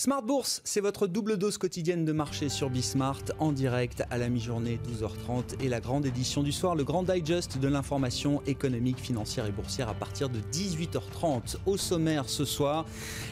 Smart Bourse, c'est votre double dose quotidienne de marché sur Bismart en direct à la mi-journée 12h30 et la grande édition du soir, le grand digest de l'information économique, financière et boursière à partir de 18h30. Au sommaire ce soir,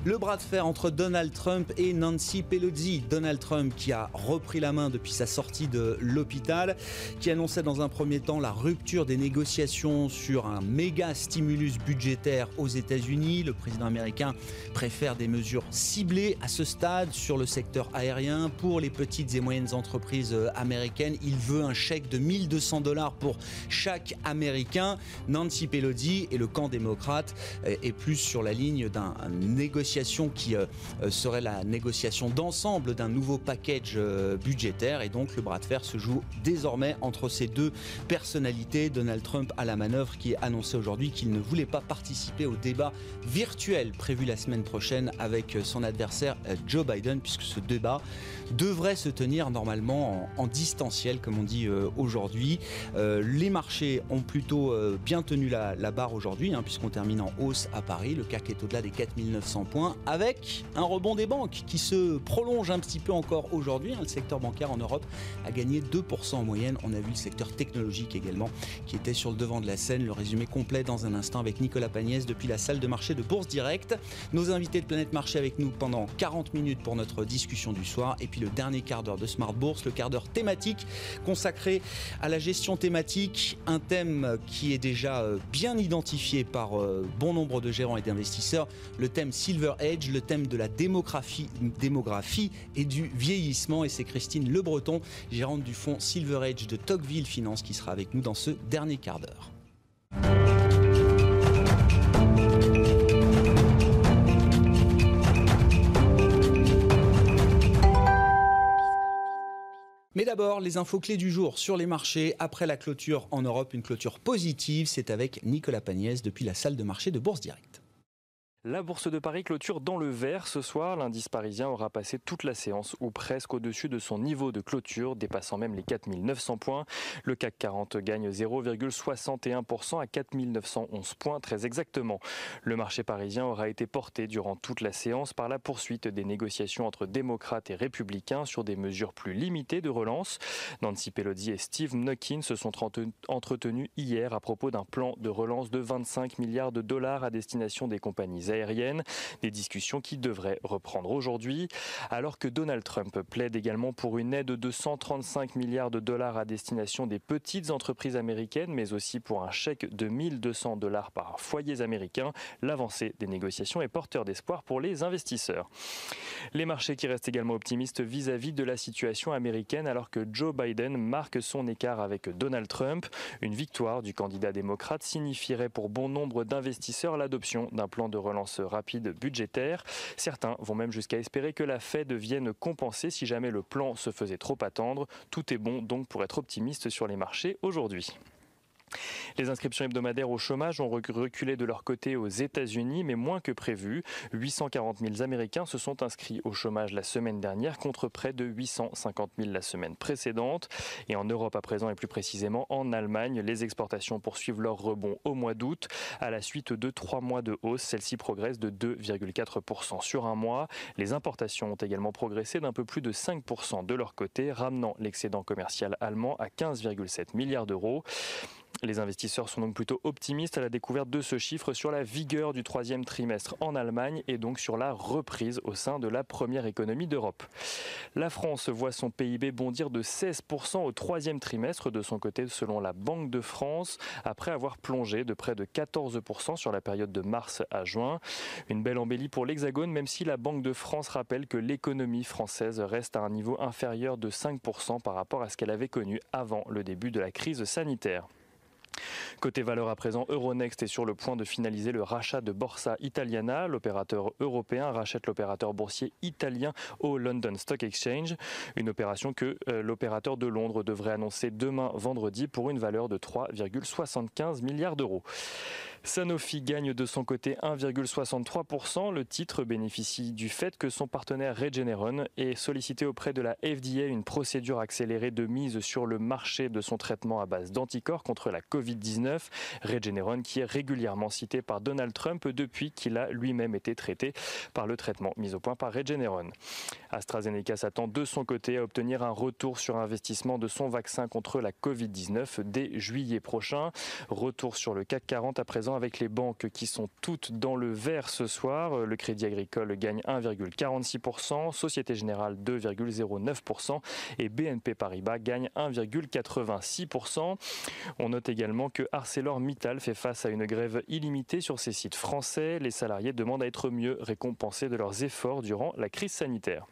le bras de fer entre Donald Trump et Nancy Pelosi. Donald Trump qui a repris la main depuis sa sortie de l'hôpital, qui annonçait dans un premier temps la rupture des négociations sur un méga stimulus budgétaire aux États-Unis. Le président américain préfère des mesures ciblées à ce stade sur le secteur aérien pour les petites et moyennes entreprises euh, américaines. Il veut un chèque de 1200 dollars pour chaque Américain. Nancy Pelosi et le camp démocrate euh, est plus sur la ligne d'une négociation qui euh, serait la négociation d'ensemble d'un nouveau package budgétaire. Et donc le bras de fer se joue désormais entre ces deux personnalités. Donald Trump à la manœuvre qui a annoncé aujourd'hui qu'il ne voulait pas participer au débat virtuel prévu la semaine prochaine avec son adversaire Joe Biden, puisque ce débat devrait se tenir normalement en, distanciel, comme on dit euh, aujourd'hui. Euh, les marchés ont plutôt bien tenu la, barre aujourd'hui, hein, puisqu'on termine en hausse à Paris. Le CAC est au-delà des 4900 points, avec un rebond des banques qui se prolonge un petit peu encore aujourd'hui. Hein. Le secteur bancaire en Europe a gagné 2% en moyenne. On a vu le secteur technologique également, qui était sur le devant de la scène. Le résumé complet dans un instant avec Nicolas Pagnès depuis la salle de marché de Bourse Direct. Nos invités de Planète Marché avec nous pendant 40 minutes pour notre discussion du soir. Et puis le dernier quart d'heure de Smart Bourse, le quart d'heure thématique consacré à la gestion thématique. Un thème qui est déjà euh, bien identifié par euh, bon nombre de gérants et d'investisseurs. Le thème Silver Edge, le thème de la démographie, démographie et du vieillissement. Et c'est Christine Le Breton, gérante du fonds Silver Edge de Tocqueville Finance, qui sera avec nous dans ce dernier quart d'heure. Mais d'abord, les infos clés du jour sur les marchés. Après la clôture en Europe, une clôture positive, c'est avec Nicolas Pagnès depuis la salle de marché de Bourse Directe. La bourse de Paris clôture dans le vert ce soir. L'indice parisien aura passé toute la séance ou presque au-dessus de son niveau de clôture, dépassant même les 4900 points. Le CAC 40 gagne 0,61% à 4911 points très exactement. Le marché parisien aura été porté durant toute la séance par la poursuite des négociations entre démocrates et républicains sur des mesures plus limitées de relance. Nancy Pelosi et Steve Mnuchin se sont entretenus hier à propos d'un plan de relance de 25 milliards de dollars à destination des compagnies Des discussions qui devraient reprendre aujourd'hui, alors que Donald Trump plaide également pour une aide de 135 milliards de dollars à destination des petites entreprises américaines, mais aussi pour un chèque de 1200 dollars par foyer américain. L'avancée des négociations est porteur d'espoir pour les investisseurs. Les marchés qui restent également optimistes vis-à-vis de la situation américaine alors que Joe Biden marque son écart avec Donald Trump. Une victoire du candidat démocrate signifierait pour bon nombre d'investisseurs l'adoption d'un plan de relance rapide budgétaire. Certains vont même jusqu'à espérer que la Fed vienne compenser si jamais le plan se faisait trop attendre. Tout est bon donc pour être optimiste sur les marchés aujourd'hui. Les inscriptions hebdomadaires au chômage ont reculé de leur côté aux États-Unis, mais moins que prévu. 840 000 Américains se sont inscrits au chômage la semaine dernière contre près de 850 000 la semaine précédente. Et en Europe à présent et plus précisément en Allemagne, les exportations poursuivent leur rebond au mois d'août. À la suite de trois mois de hausse, celle-ci progresse de 2,4% sur un mois. Les importations ont également progressé d'un peu plus de 5% de leur côté, ramenant l'excédent commercial allemand à 15,7 milliards d'euros. Les investisseurs sont donc plutôt optimistes à la découverte de ce chiffre sur la vigueur du troisième trimestre en Allemagne et donc sur la reprise au sein de la première économie d'Europe. La France voit son PIB bondir de 16% au troisième trimestre de son côté selon la Banque de France après avoir plongé de près de 14% sur la période de mars à juin. Une belle embellie pour l'Hexagone même si la Banque de France rappelle que l'économie française reste à un niveau inférieur de 5% par rapport à ce qu'elle avait connu avant le début de la crise sanitaire. Côté valeur à présent, Euronext est sur le point de finaliser le rachat de Borsa Italiana. L'opérateur européen rachète l'opérateur boursier italien au London Stock Exchange. Une opération que euh, l'opérateur de Londres devrait annoncer demain vendredi pour une valeur de 3,75 milliards d'euros. Sanofi gagne de son côté 1,63%. Le titre bénéficie du fait que son partenaire Regeneron ait sollicité auprès de la FDA une procédure accélérée de mise sur le marché de son traitement à base d'anticorps contre la Covid-19. Regeneron qui est régulièrement cité par Donald Trump depuis qu'il a lui-même été traité par le traitement mis au point par Regeneron. AstraZeneca s'attend de son côté à obtenir un retour sur investissement de son vaccin contre la Covid-19 dès juillet prochain. Retour sur le CAC 40 à présent avec les banques qui sont toutes dans le vert ce soir. Le Crédit Agricole gagne 1,46%, Société Générale 2,09% et BNP Paribas gagne 1,86%. On note également que ArcelorMittal fait face à une grève illimitée sur ses sites français. Les salariés demandent à être mieux récompensés de leurs efforts durant la crise sanitaire.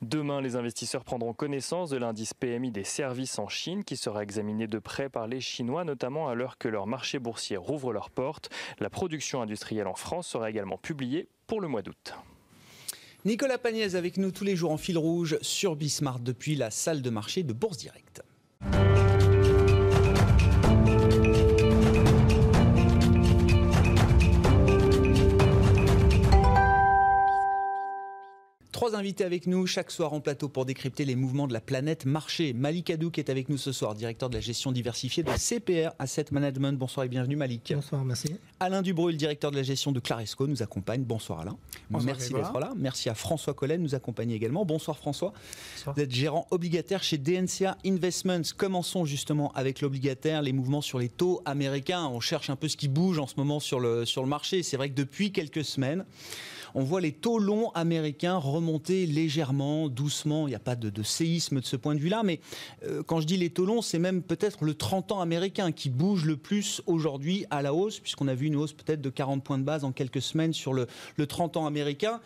Demain, les investisseurs prendront connaissance de l'indice PMI des services en Chine qui sera examiné de près par les Chinois, notamment à l'heure que leur marché boursier rouvre leurs portes. La production industrielle en France sera également publiée pour le mois d'août. Nicolas Pagnès avec nous tous les jours en fil rouge sur Bismart depuis la salle de marché de Bourse Directe. Trois invités avec nous chaque soir en plateau pour décrypter les mouvements de la planète marché. Malik Adou qui est avec nous ce soir, directeur de la gestion diversifiée de CPR Asset Management. Bonsoir et bienvenue Malik. Bonsoir, merci. Alain Dubruil, directeur de la gestion de Claresco, nous accompagne. Bonsoir Alain. Bonsoir, merci d'être là. Merci à François Collen, nous accompagne également. Bonsoir François. Bonsoir. Vous êtes gérant obligataire chez DNCA Investments. Commençons justement avec l'obligataire, les mouvements sur les taux américains. On cherche un peu ce qui bouge en ce moment sur le, sur le marché. C'est vrai que depuis quelques semaines, on voit les taux longs américains remonter légèrement, doucement. Il n'y a pas de, séisme de ce point de vue-là, mais euh, quand je dis les taux longs, c'est même peut-être le 30 ans américain qui bouge le plus aujourd'hui à la hausse, puisqu'on a vu une hausse peut-être de 40 points de base en quelques semaines sur le, le 30 ans américain,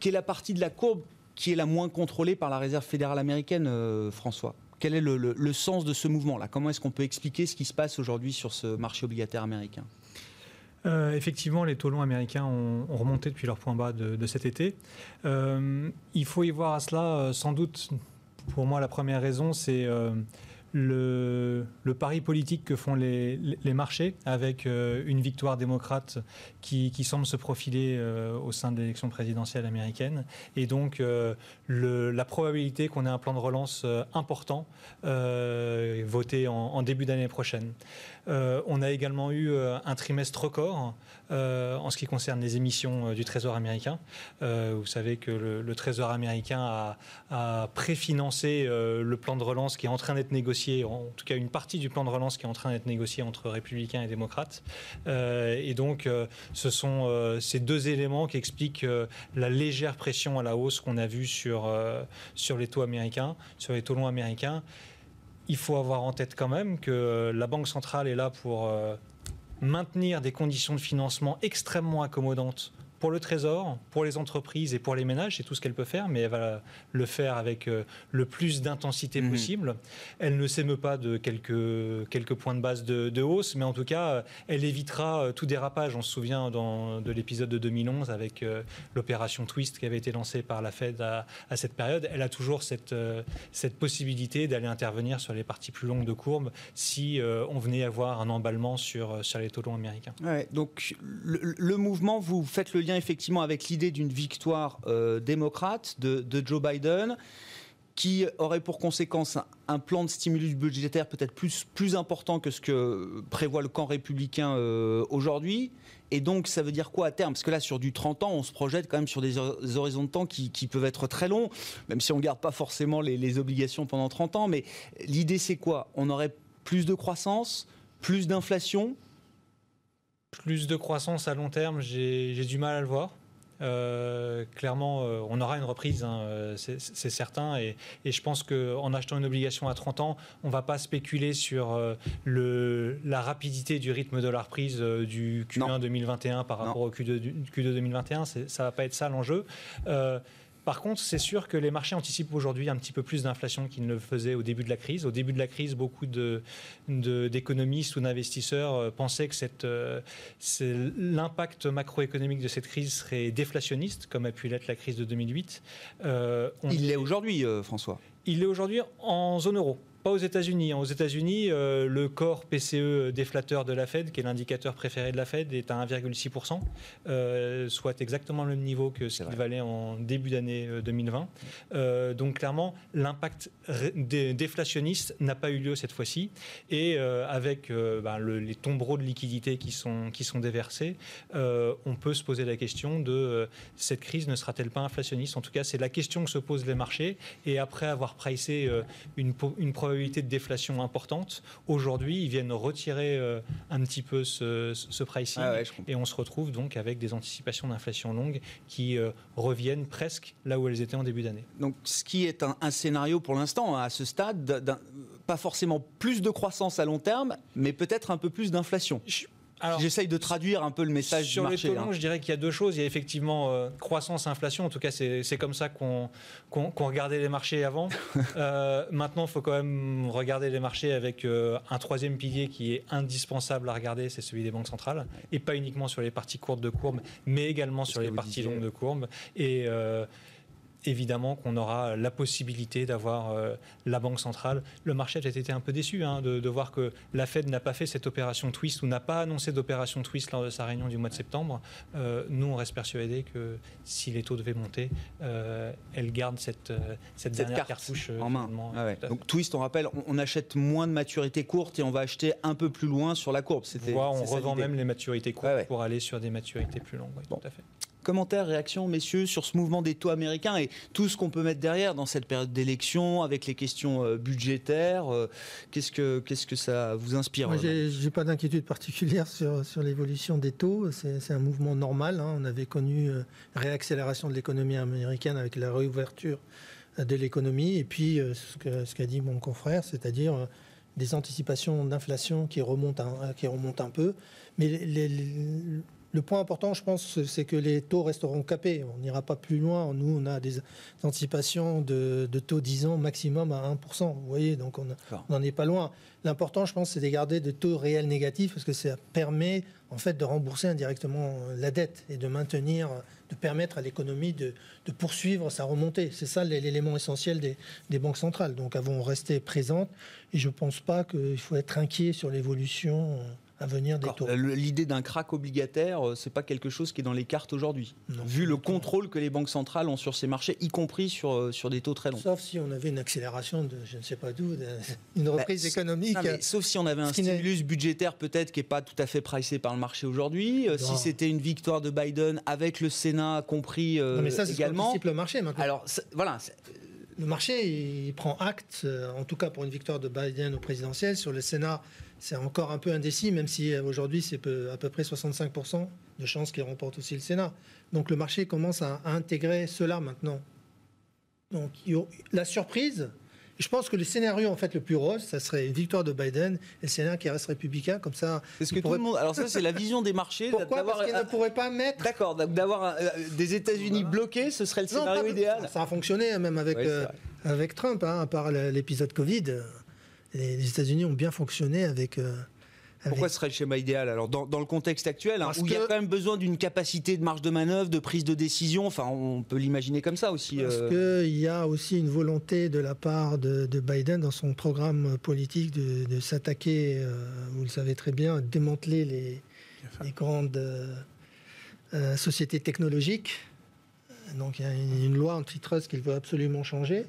qui est la partie de la courbe qui est la moins contrôlée par la Réserve fédérale américaine, euh, François. Quel est le, le, le sens de ce mouvement-là? Comment est-ce qu'on peut expliquer ce qui se passe aujourd'hui sur ce marché obligataire américain? Euh, effectivement, les taux longs américains ont, ont, remonté depuis leur point bas de, cet été. Euh, il faut y voir à cela, euh, sans doute, pour moi, la première raison, c'est le, pari politique que font les, marchés avec une victoire démocrate qui, semble se profiler au sein de l'élection présidentielle américaine et donc la probabilité qu'on ait un plan de relance important voté en début d'année prochaine. On a également eu un trimestre record en ce qui concerne les émissions du Trésor américain. vous savez que le, Trésor américain a, a préfinancé le plan de relance qui est en train d'être négocié, en tout cas une partie du plan de relance qui est en train d'être négocié entre républicains et démocrates. Euh, et donc, euh, ce sont euh, ces deux éléments qui expliquent la légère pression à la hausse qu'on a vue sur, sur les taux américains, sur les taux longs américains. Il faut avoir en tête quand même que la Banque centrale est là pour maintenir des conditions de financement extrêmement accommodantes pour le Trésor, pour les entreprises et pour les ménages, c'est tout ce qu'elle peut faire, mais elle va le faire avec euh, le plus d'intensité mmh. possible. Elle ne s'émeut pas de quelques, quelques points de base de, de, hausse, mais en tout cas, euh, elle évitera euh, tout dérapage. On se souvient dans, de l'épisode de 2011 avec l'opération Twist qui avait été lancée par la Fed à, à cette période. Elle a toujours cette, cette possibilité d'aller intervenir sur les parties plus longues de courbe si on venait avoir un emballement sur, sur les taux longs américains. Ouais, donc le, le mouvement, vous faites le lien effectivement avec l'idée d'une victoire euh, démocrate de, Joe Biden qui aurait pour conséquence un, plan de stimulus budgétaire peut-être plus, plus important que ce que prévoit le camp républicain euh, aujourd'hui. Et donc, ça veut dire quoi à terme? Parce que là, sur du 30 ans, on se projette quand même sur des, horizons de temps qui, peuvent être très longs, même si on ne garde pas forcément les, les obligations pendant 30 ans. Mais l'idée, c'est quoi? On aurait plus de croissance, plus d'inflation, plus de croissance à long terme, j'ai du mal à le voir. Euh, clairement, euh, on aura une reprise, hein, c'est certain. Et, et, je pense qu'en achetant une obligation à 30 ans, on ne va pas spéculer sur euh, le, la rapidité du rythme de la reprise euh, du Q1 non. 2021 par rapport non. au Q2, Q2 2021. Ça ne va pas être ça l'enjeu. Par contre, c'est sûr que les marchés anticipent aujourd'hui un petit peu plus d'inflation qu'ils ne le faisaient au début de la crise. Au début de la crise, beaucoup d'économistes de, ou d'investisseurs euh, pensaient que euh, l'impact macroéconomique de cette crise serait déflationniste, comme a pu l'être la crise de 2008. Euh, on... Il l'est aujourd'hui, euh, François Il l'est aujourd'hui en zone euro. Pas aux États-Unis. Aux États-Unis, euh, le corps PCE déflateur de la Fed, qui est l'indicateur préféré de la Fed, est à 1,6%, euh, soit exactement le même niveau que ce qu'il valait en début d'année 2020. donc clairement, l'impact déflationniste n'a pas eu lieu cette fois-ci. Et avec ben, les tombereaux de liquidités qui sont, qui sont déversés, on peut se poser la question de cette crise ne sera-t-elle pas inflationniste? En tout cas, c'est la question que se posent les marchés. Et après avoir pricé une, une probabilité de déflation importante, aujourd'hui, ils viennent retirer euh, un petit peu ce, ce pricing ah et on se retrouve donc avec des anticipations d'inflation longue qui euh, reviennent presque là où elles étaient en début d'année. Donc, ce qui est un, scénario pour l'instant, à ce stade, pas forcément plus de croissance à long terme, mais peut-être un peu plus d'inflation. J'essaye de traduire un peu le message sur du marché. les taux longs, je dirais qu'il y a deux choses. Il y a effectivement euh, croissance, inflation. En tout cas, c'est comme ça qu'on regardait les marchés avant. euh, maintenant, il faut quand même regarder les marchés avec euh, un troisième pilier qui est indispensable à regarder, c'est celui des banques centrales. Et pas uniquement sur les parties courtes de courbe, mais également sur les parties longues de courbe. Et évidemment qu'on aura la possibilité d'avoir euh, la Banque centrale. Le marché a été un peu déçu hein, de, voir que la Fed n'a pas fait cette opération twist ou n'a pas annoncé d'opération twist lors de sa réunion du mois de septembre. Euh, nous, on reste persuadés que si les taux devaient monter, euh, elle garde cette, cette, dernière cartouche en main. Ah Donc twist, on rappelle, on, achète moins de maturité courte et on va acheter un peu plus loin sur la courbe. on revend même les maturités courtes pour aller sur des maturités plus longues. tout à fait. Commentaires, réactions, messieurs, sur ce mouvement des taux américains et tout ce qu'on peut mettre derrière dans cette période d'élection avec les questions euh, budgétaires. Euh, qu'est-ce que, qu'est-ce que ça vous inspire Moi, j'ai, pas d'inquiétude particulière sur, sur l'évolution des taux. C'est, un mouvement normal. Hein. On avait connu euh, réaccélération de l'économie américaine avec la réouverture de l'économie et puis ce, ce qu'a dit mon confrère, c'est-à-dire des anticipations d'inflation qui remontent un, qui remontent un peu. Mais les, le point important, je pense, c'est que les taux resteront capés. On n'ira pas plus loin. Nous, on a des anticipations de, taux 10 ans maximum à 1%. Vous voyez, donc on n'en est pas loin. L'important, je pense, c'est de garder des taux réels négatifs parce que ça permet en fait de rembourser indirectement la dette et de maintenir, de permettre à l'économie de, poursuivre sa remontée. C'est ça l'élément essentiel des, des, banques centrales. Donc, elles vont rester présentes et je ne pense pas qu'il faut être inquiet sur l'évolution à venir des taux. L'idée d'un crack obligataire, euh, c'est pas quelque chose qui est dans les cartes aujourd'hui, vu le contrôle que les banques centrales ont sur ces marchés, y compris sur, euh, sur des taux très longs. Sauf si on avait une accélération de je ne sais pas d'où, une bah, reprise économique. sauf si on avait un stimulus budgétaire peut-être qui n'est pas tout à fait pricé par le marché aujourd'hui, euh, si c'était une victoire de Biden avec le Sénat compris non, mais ça, également. le marché maintenant. Alors voilà. Le marché, il prend acte, en tout cas pour une victoire de Biden au présidentiel, sur le Sénat c'est encore un peu indécis, même si euh, aujourd'hui c'est à peu près 65% de chances qu'il remporte aussi le Sénat. Donc le marché commence à, intégrer cela maintenant. Donc la surprise, je pense que le scénario en fait le plus rose, ça serait une victoire de Biden et le Sénat qui reste républicain comme ça. Parce que tout le monde. Alors ça c'est la vision des marchés. Pourquoi Parce qu'ils ne pourraient pas mettre. D'accord, d'avoir euh, des États-Unis bloqués, ce serait le scénario idéal. Ça, a fonctionné hein, même avec euh, avec Trump, hein, à part l'épisode Covid les, États-Unis ont bien fonctionné avec. Euh, Pourquoi ce serait le schéma idéal Alors, dans, le contexte actuel, hein, où il y a quand même besoin d'une capacité de marge de manœuvre, de prise de décision, enfin, on peut l'imaginer comme ça aussi. Parce euh... qu'il y a aussi une volonté de la part de, Biden dans son programme politique de, s'attaquer, euh, vous le savez très bien, démanteler les, grandes euh, sociétés technologiques. Donc, il y a une, une loi antitrust qu'il veut absolument changer.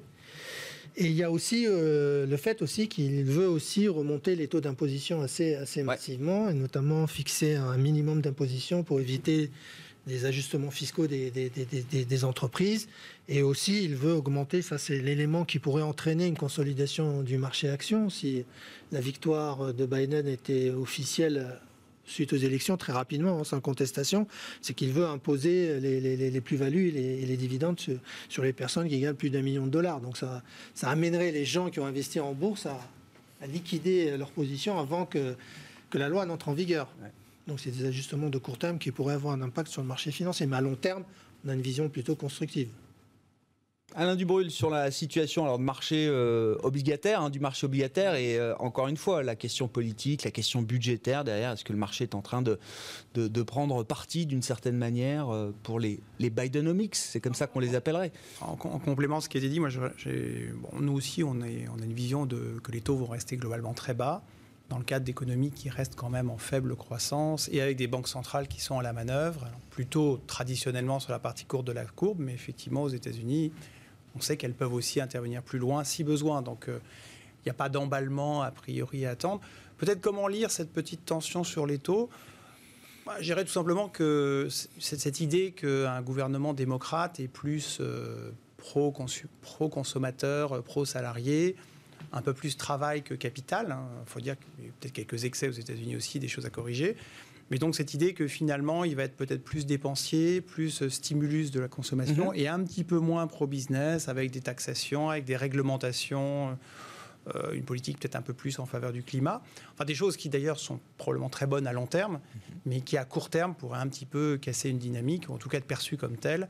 Et il y a aussi euh, le fait aussi qu'il veut aussi remonter les taux d'imposition assez, assez massivement, et notamment fixer un minimum d'imposition pour éviter les ajustements fiscaux des, des, des, des, entreprises. Et aussi, il veut augmenter, ça c'est l'élément qui pourrait entraîner une consolidation du marché action. Si la victoire de Biden était officielle suite aux élections très rapidement, hein, sans contestation, c'est qu'il veut imposer les, plus-values et les, dividendes sur, les personnes qui gagnent plus d'un million de dollars. Donc ça, ça amènerait les gens qui ont investi en bourse à, liquider leur position avant que, que la loi n'entre en vigueur. Donc c'est des ajustements de court terme qui pourraient avoir un impact sur le marché financier. Mais à long terme, on a une vision plutôt constructive. Alain Dubrul sur la situation alors, de marché euh, obligataire, hein, du marché obligataire et euh, encore une fois la question politique, la question budgétaire derrière. Est-ce que le marché est en train de, de, prendre parti d'une certaine manière euh, pour les, les Bidenomics? C'est comme ça qu'on les appellerait. En, complément de ce qui a été dit, moi, nous aussi, on, est, on a une vision de, que les taux vont rester globalement très bas dans le cadre d'économies qui restent quand même en faible croissance et avec des banques centrales qui sont à la manœuvre, plutôt traditionnellement sur la partie courte de la courbe, mais effectivement aux États-Unis, on sait qu'elles peuvent aussi intervenir plus loin si besoin. Donc euh, il n'y a pas d'emballement a priori à attendre. Peut-être comment lire cette petite tension sur les taux? Bah, tout simplement que cette idée qu'un gouvernement démocrate est plus euh, pro-consommateur, pro-salarié, un peu plus travail que capital. Il hein. faut dire qu'il y a peut-être quelques excès aux États-Unis aussi, des choses à corriger. Mais donc cette idée que finalement, il va être peut-être plus dépensier, plus euh, stimulus de la consommation mhm. et un petit peu moins pro-business avec des taxations, avec des réglementations, euh, une politique peut-être un peu plus en faveur du climat. Enfin des choses qui d'ailleurs sont probablement très bonnes à long terme, mhm. mais qui à court terme pourraient un petit peu casser une dynamique, ou en tout cas être perçues comme telles.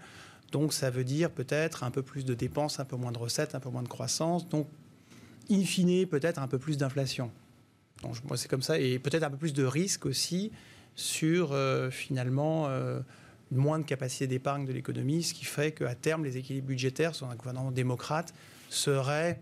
Donc ça veut dire peut-être un peu plus de dépenses, un peu moins de recettes, un peu moins de croissance. Donc in fine peut-être un peu plus d'inflation. Donc moi c'est comme ça et peut-être un peu plus de risque aussi sur euh, finalement euh, moins de capacité d'épargne de l'économie, ce qui fait qu'à terme, les équilibres budgétaires sur un gouvernement démocrate seraient,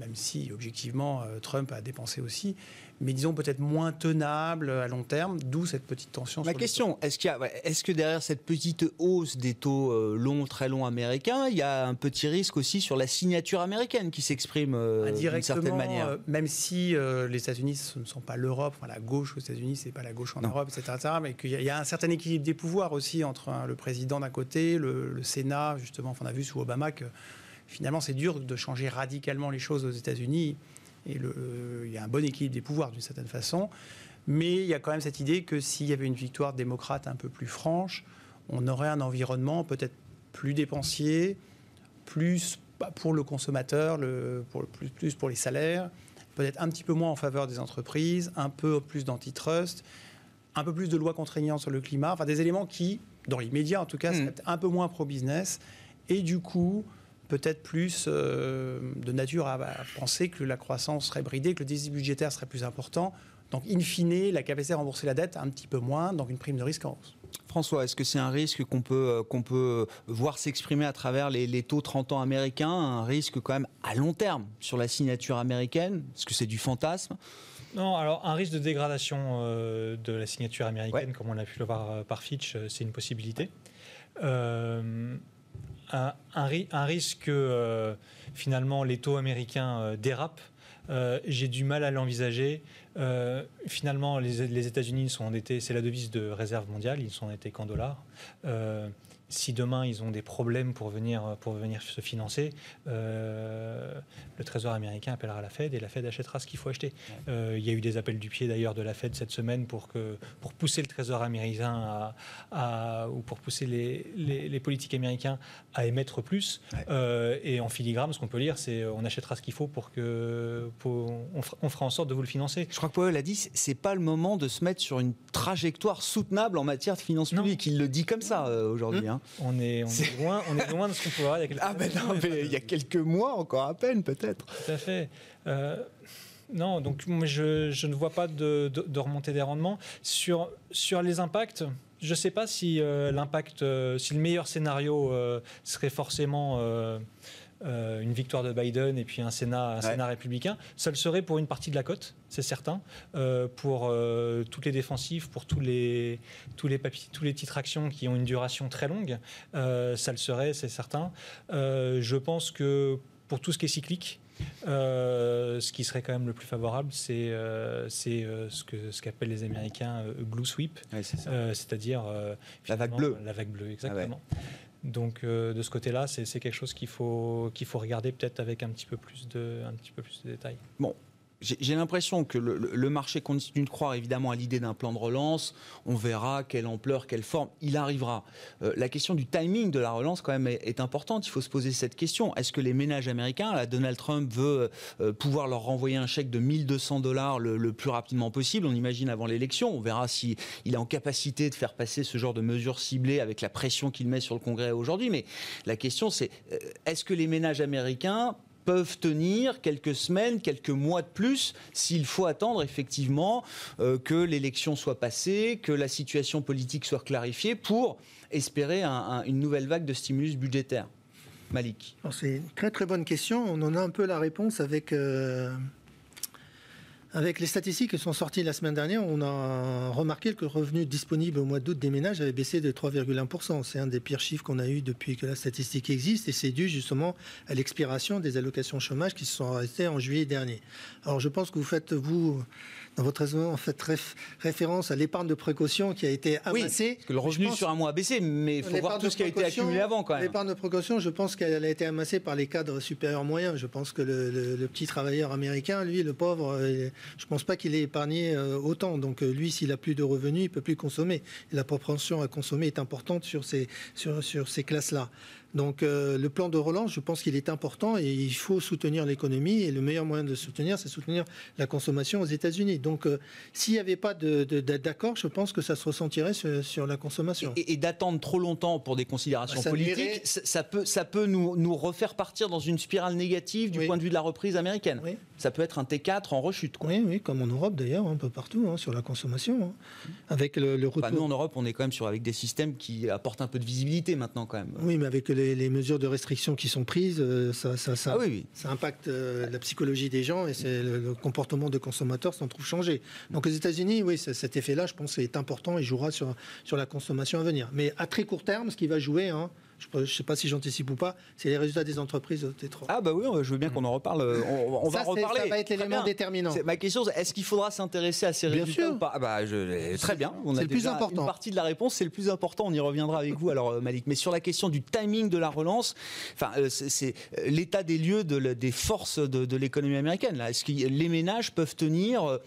même si objectivement euh, Trump a dépensé aussi, mais disons peut-être moins tenable à long terme, d'où cette petite tension. Ma question, est-ce est que derrière cette petite hausse des taux euh, longs, très longs américains, il y a un petit risque aussi sur la signature américaine qui s'exprime euh, d'une certaine manière? euh, Même si les États-Unis ce ne sont pas l'Europe, enfin, la gauche aux États-Unis c'est pas la gauche en Europe, etc., mais qu'il y, a un certain équilibre des pouvoirs aussi entre hein, le président d'un côté, le, le, Sénat, justement, enfin, on a vu sous Obama que finalement c'est dur de changer radicalement les choses aux États-Unis. Et il y a un bon équilibre des pouvoirs d'une certaine façon. Mais il y a quand même cette idée que s'il y avait une victoire démocrate un peu plus franche, on aurait un environnement peut-être plus dépensier, plus bah, pour le consommateur, le, pour, plus, plus pour les salaires, peut-être un petit peu moins en faveur des entreprises, un peu plus d'antitrust, un peu plus de lois contraignantes sur le climat, enfin des éléments qui, dans l'immédiat en tout cas, mmh. seraient un peu moins pro-business. Et du coup, peut-être plus euh, de nature à, penser que la croissance serait bridée, que le déficit budgétaire serait plus important. Donc, in fine, la capacité à rembourser la dette un petit peu moins, donc une prime de risque en hausse. François, est-ce que c'est un risque qu'on peut, euh, qu'on peut voir s'exprimer à travers les, taux 30 ans américains? Un risque quand même à long terme sur la signature américaine? Est-ce que c'est du fantasme? Non, alors un risque de dégradation euh, de la signature américaine, comme on a pu le voir par Fitch, c'est une possibilité un, risque que euh, finalement les taux américains euh, dérapent. Euh, j'ai du mal à l'envisager. finalement, les, États-Unis sont endettés, c'est la devise de réserve mondiale, ils sont endettés qu'en dollars si demain ils ont des problèmes pour venir, pour venir se financer, euh, le Trésor américain appellera la Fed et la Fed achètera ce qu'il faut acheter. Euh, il y a eu des appels du pied d'ailleurs de la Fed cette semaine pour, que, pour pousser le Trésor américain à, ou pour pousser les, les, politiques américains à émettre plus. Euh, et en filigrane, ce qu'on peut lire, c'est on achètera ce qu'il faut pour que on, fera en sorte de vous le financer. Je crois que Powell a dit c'est pas le moment de se mettre sur une trajectoire soutenable en matière de finances publiques. Il le dit comme ça aujourd'hui. Hein. Hein. On, est, loin, on est loin de ce qu'on pouvait avoir il y a quelques Ah, ben non, mais il y a quelques mois, encore à peine, peut-être. Tout à fait. Euh, non, donc je, je, ne vois pas de, de, remontée des rendements. Sur, sur les impacts, je ne sais pas si euh, l'impact, euh, si le meilleur scénario serait forcément euh, une victoire de Biden et puis un Sénat, un Sénat républicain, ça le serait pour une partie de la cote, c'est certain, euh, pour euh, toutes les défensives, pour tous les, tous, les tous les titres actions qui ont une duration très longue, ça le serait, c'est certain. je pense que pour tout ce qui est cyclique, ce qui serait quand même le plus favorable, c'est c'est ce que ce qu'appellent les Américains blue sweep, c'est-à-dire la vague bleue. La vague bleue, exactement. Ah donc euh, de ce côté-là, c'est quelque chose qu'il faut, qu'il faut regarder peut-être avec un petit peu plus de, un de détails. J'ai l'impression que le, marché continue de croire évidemment à l'idée d'un plan de relance. On verra quelle ampleur, quelle forme. Il arrivera. Euh, la question du timing de la relance, quand même, est, importante. Il faut se poser cette question. Est-ce que les ménages américains, là, Donald Trump veut euh, pouvoir leur renvoyer un chèque de 1200 dollars le, plus rapidement possible? On imagine avant l'élection. On verra s'il est en capacité de faire passer ce genre de mesures ciblées avec la pression qu'il met sur le Congrès aujourd'hui. Mais la question, c'est euh, est-ce que les ménages américains peuvent tenir quelques semaines, quelques mois de plus, s'il faut attendre effectivement euh, que l'élection soit passée, que la situation politique soit clarifiée pour espérer une nouvelle vague de stimulus budgétaire. Malik. C'est une très très bonne question. On en a un peu la réponse avec euh, avec les statistiques qui sont sorties la semaine dernière, on a remarqué que le revenu disponible au mois d'août des ménages avait baissé de 3,1%. C'est un des pires chiffres qu'on a eu depuis que la statistique existe et c'est dû justement à l'expiration des allocations chômage qui se sont arrêtées en juillet dernier. Alors je pense que vous faites, vous, dans votre raisonnement, en fait référence à l'épargne de précaution qui a été amassée. Oui, parce que le revenu sur un mois a baissé, mais il faut voir tout ce qui a été accumulé avant quand même. L'épargne de précaution, je pense qu'elle a été amassée par les cadres supérieurs moyens. Je pense que le, petit travailleur américain, lui, le pauvre, euh, je ne pense pas qu'il ait épargné euh, autant. Donc euh, lui, s'il a plus de revenus, il peut plus consommer. la propension à consommer est importante sur ces, sur, sur ces classes-là. Donc euh, le plan de relance, je pense qu'il est important et il faut soutenir l'économie. Et le meilleur moyen de soutenir, c'est soutenir la consommation aux États-Unis. Donc euh, s'il n'y avait pas d'accord, je pense que ça se ressentirait sur, la consommation. Et, d'attendre trop longtemps pour des considérations bah, politiques, ça peut, ça peut nous, nous, refaire partir dans une spirale négative du point de vue de la reprise américaine. Ça peut être un T4 en rechute. Oui, oui, comme en Europe d'ailleurs, un peu partout, hein, sur la consommation. Hein. Avec le, le retour... nous en Europe, on est quand même sur, avec des systèmes qui apportent un peu de visibilité maintenant quand même. Oui, mais avec les les, mesures de restriction qui sont prises, euh, ça, ça, ça, ah ça impacte euh, la psychologie des gens et c'est le, comportement de consommateurs s'en trouve changé. Donc aux États-Unis, oui, cet effet-là, je pense, est important et jouera sur, sur la consommation à venir. Mais à très court terme, ce qui va jouer, hein, je ne sais pas si j'anticipe ou pas, c'est les résultats des entreprises T3. Ah bah oui, je veux bien qu'on en reparle. Euh, on, va reparler. Ça va être l'élément déterminant. Ma question, est-ce qu'il faudra s'intéresser à ces résultats ou pas? Ah bah, je, Très bien. On a le plus important. Une partie de la réponse, c'est le plus important. On y reviendra avec vous, alors Malik. Mais sur la question du timing de la relance, enfin, euh, c'est l'état des lieux des forces de, de l'économie américaine. Est-ce que les ménages peuvent tenir euh,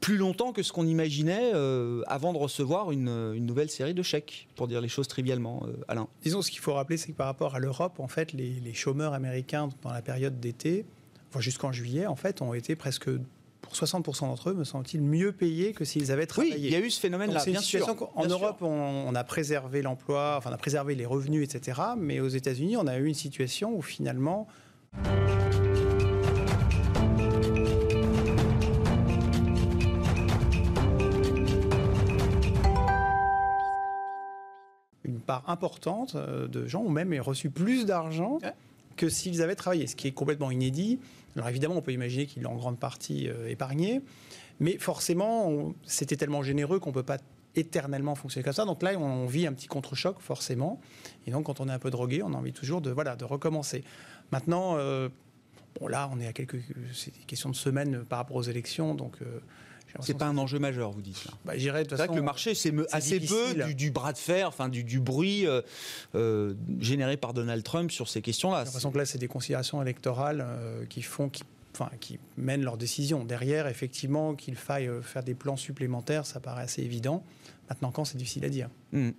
plus longtemps que ce qu'on imaginait euh, avant de recevoir une, nouvelle série de chèques, pour dire les choses trivialement, euh, Alain. Disons, ce qu'il faut rappeler, c'est que par rapport à l'Europe, en fait, les, chômeurs américains dans la période d'été, jusqu'en juillet, en fait, ont été presque pour 60% d'entre eux, me semble-t-il, mieux payés que s'ils avaient travaillé. Oui, il y a eu ce phénomène-là, bien sûr. En Europe, on, on, a préservé l'emploi, enfin, on a préservé les revenus, etc. Mais aux États-Unis, on a eu une situation où finalement... part importante euh, de gens ont même reçu plus d'argent que s'ils avaient travaillé, ce qui est complètement inédit. Alors évidemment, on peut imaginer qu'ils l'ont en grande partie euh, épargné, mais forcément, c'était tellement généreux qu'on ne peut pas éternellement fonctionner comme ça. Donc là, on vit un petit contre-choc, forcément. Et donc, quand on est un peu drogué, on a envie toujours de, voilà, de recommencer. Maintenant, euh, bon, là, on est à quelques... C'est question de semaines par rapport aux élections, donc... C'est pas un enjeu majeur, vous dites. Bah, C'est vrai que le marché, c'est assez peu du, bras de fer, enfin du, bruit euh, euh, généré par Donald Trump sur ces questions-là. J'ai l'impression que là, c'est des considérations électorales euh, qui font, qui, enfin, qui mènent leurs décisions. Derrière, effectivement, qu'il faille faire des plans supplémentaires, ça paraît assez évident. Maintenant, quand, c'est difficile à dire. Hmm.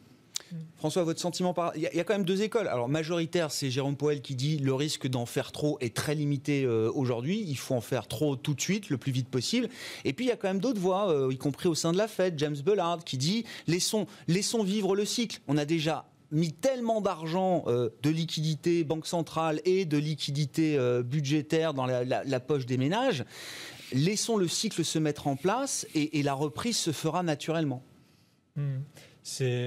François, votre sentiment par... il, y a, quand même deux écoles. Alors majoritaire, c'est Jérôme Poel qui dit le risque d'en faire trop est très limité euh, aujourd'hui. Il faut en faire trop tout de suite, le plus vite possible. Et puis il y a quand même d'autres voix, euh, y compris au sein de la Fed, James Bullard qui dit laissons, laissons vivre le cycle. On a déjà mis tellement d'argent euh, de liquidité banque centrale et de liquidité budgétaire dans la, poche des ménages. Laissons le cycle se mettre en place et, la reprise se fera naturellement.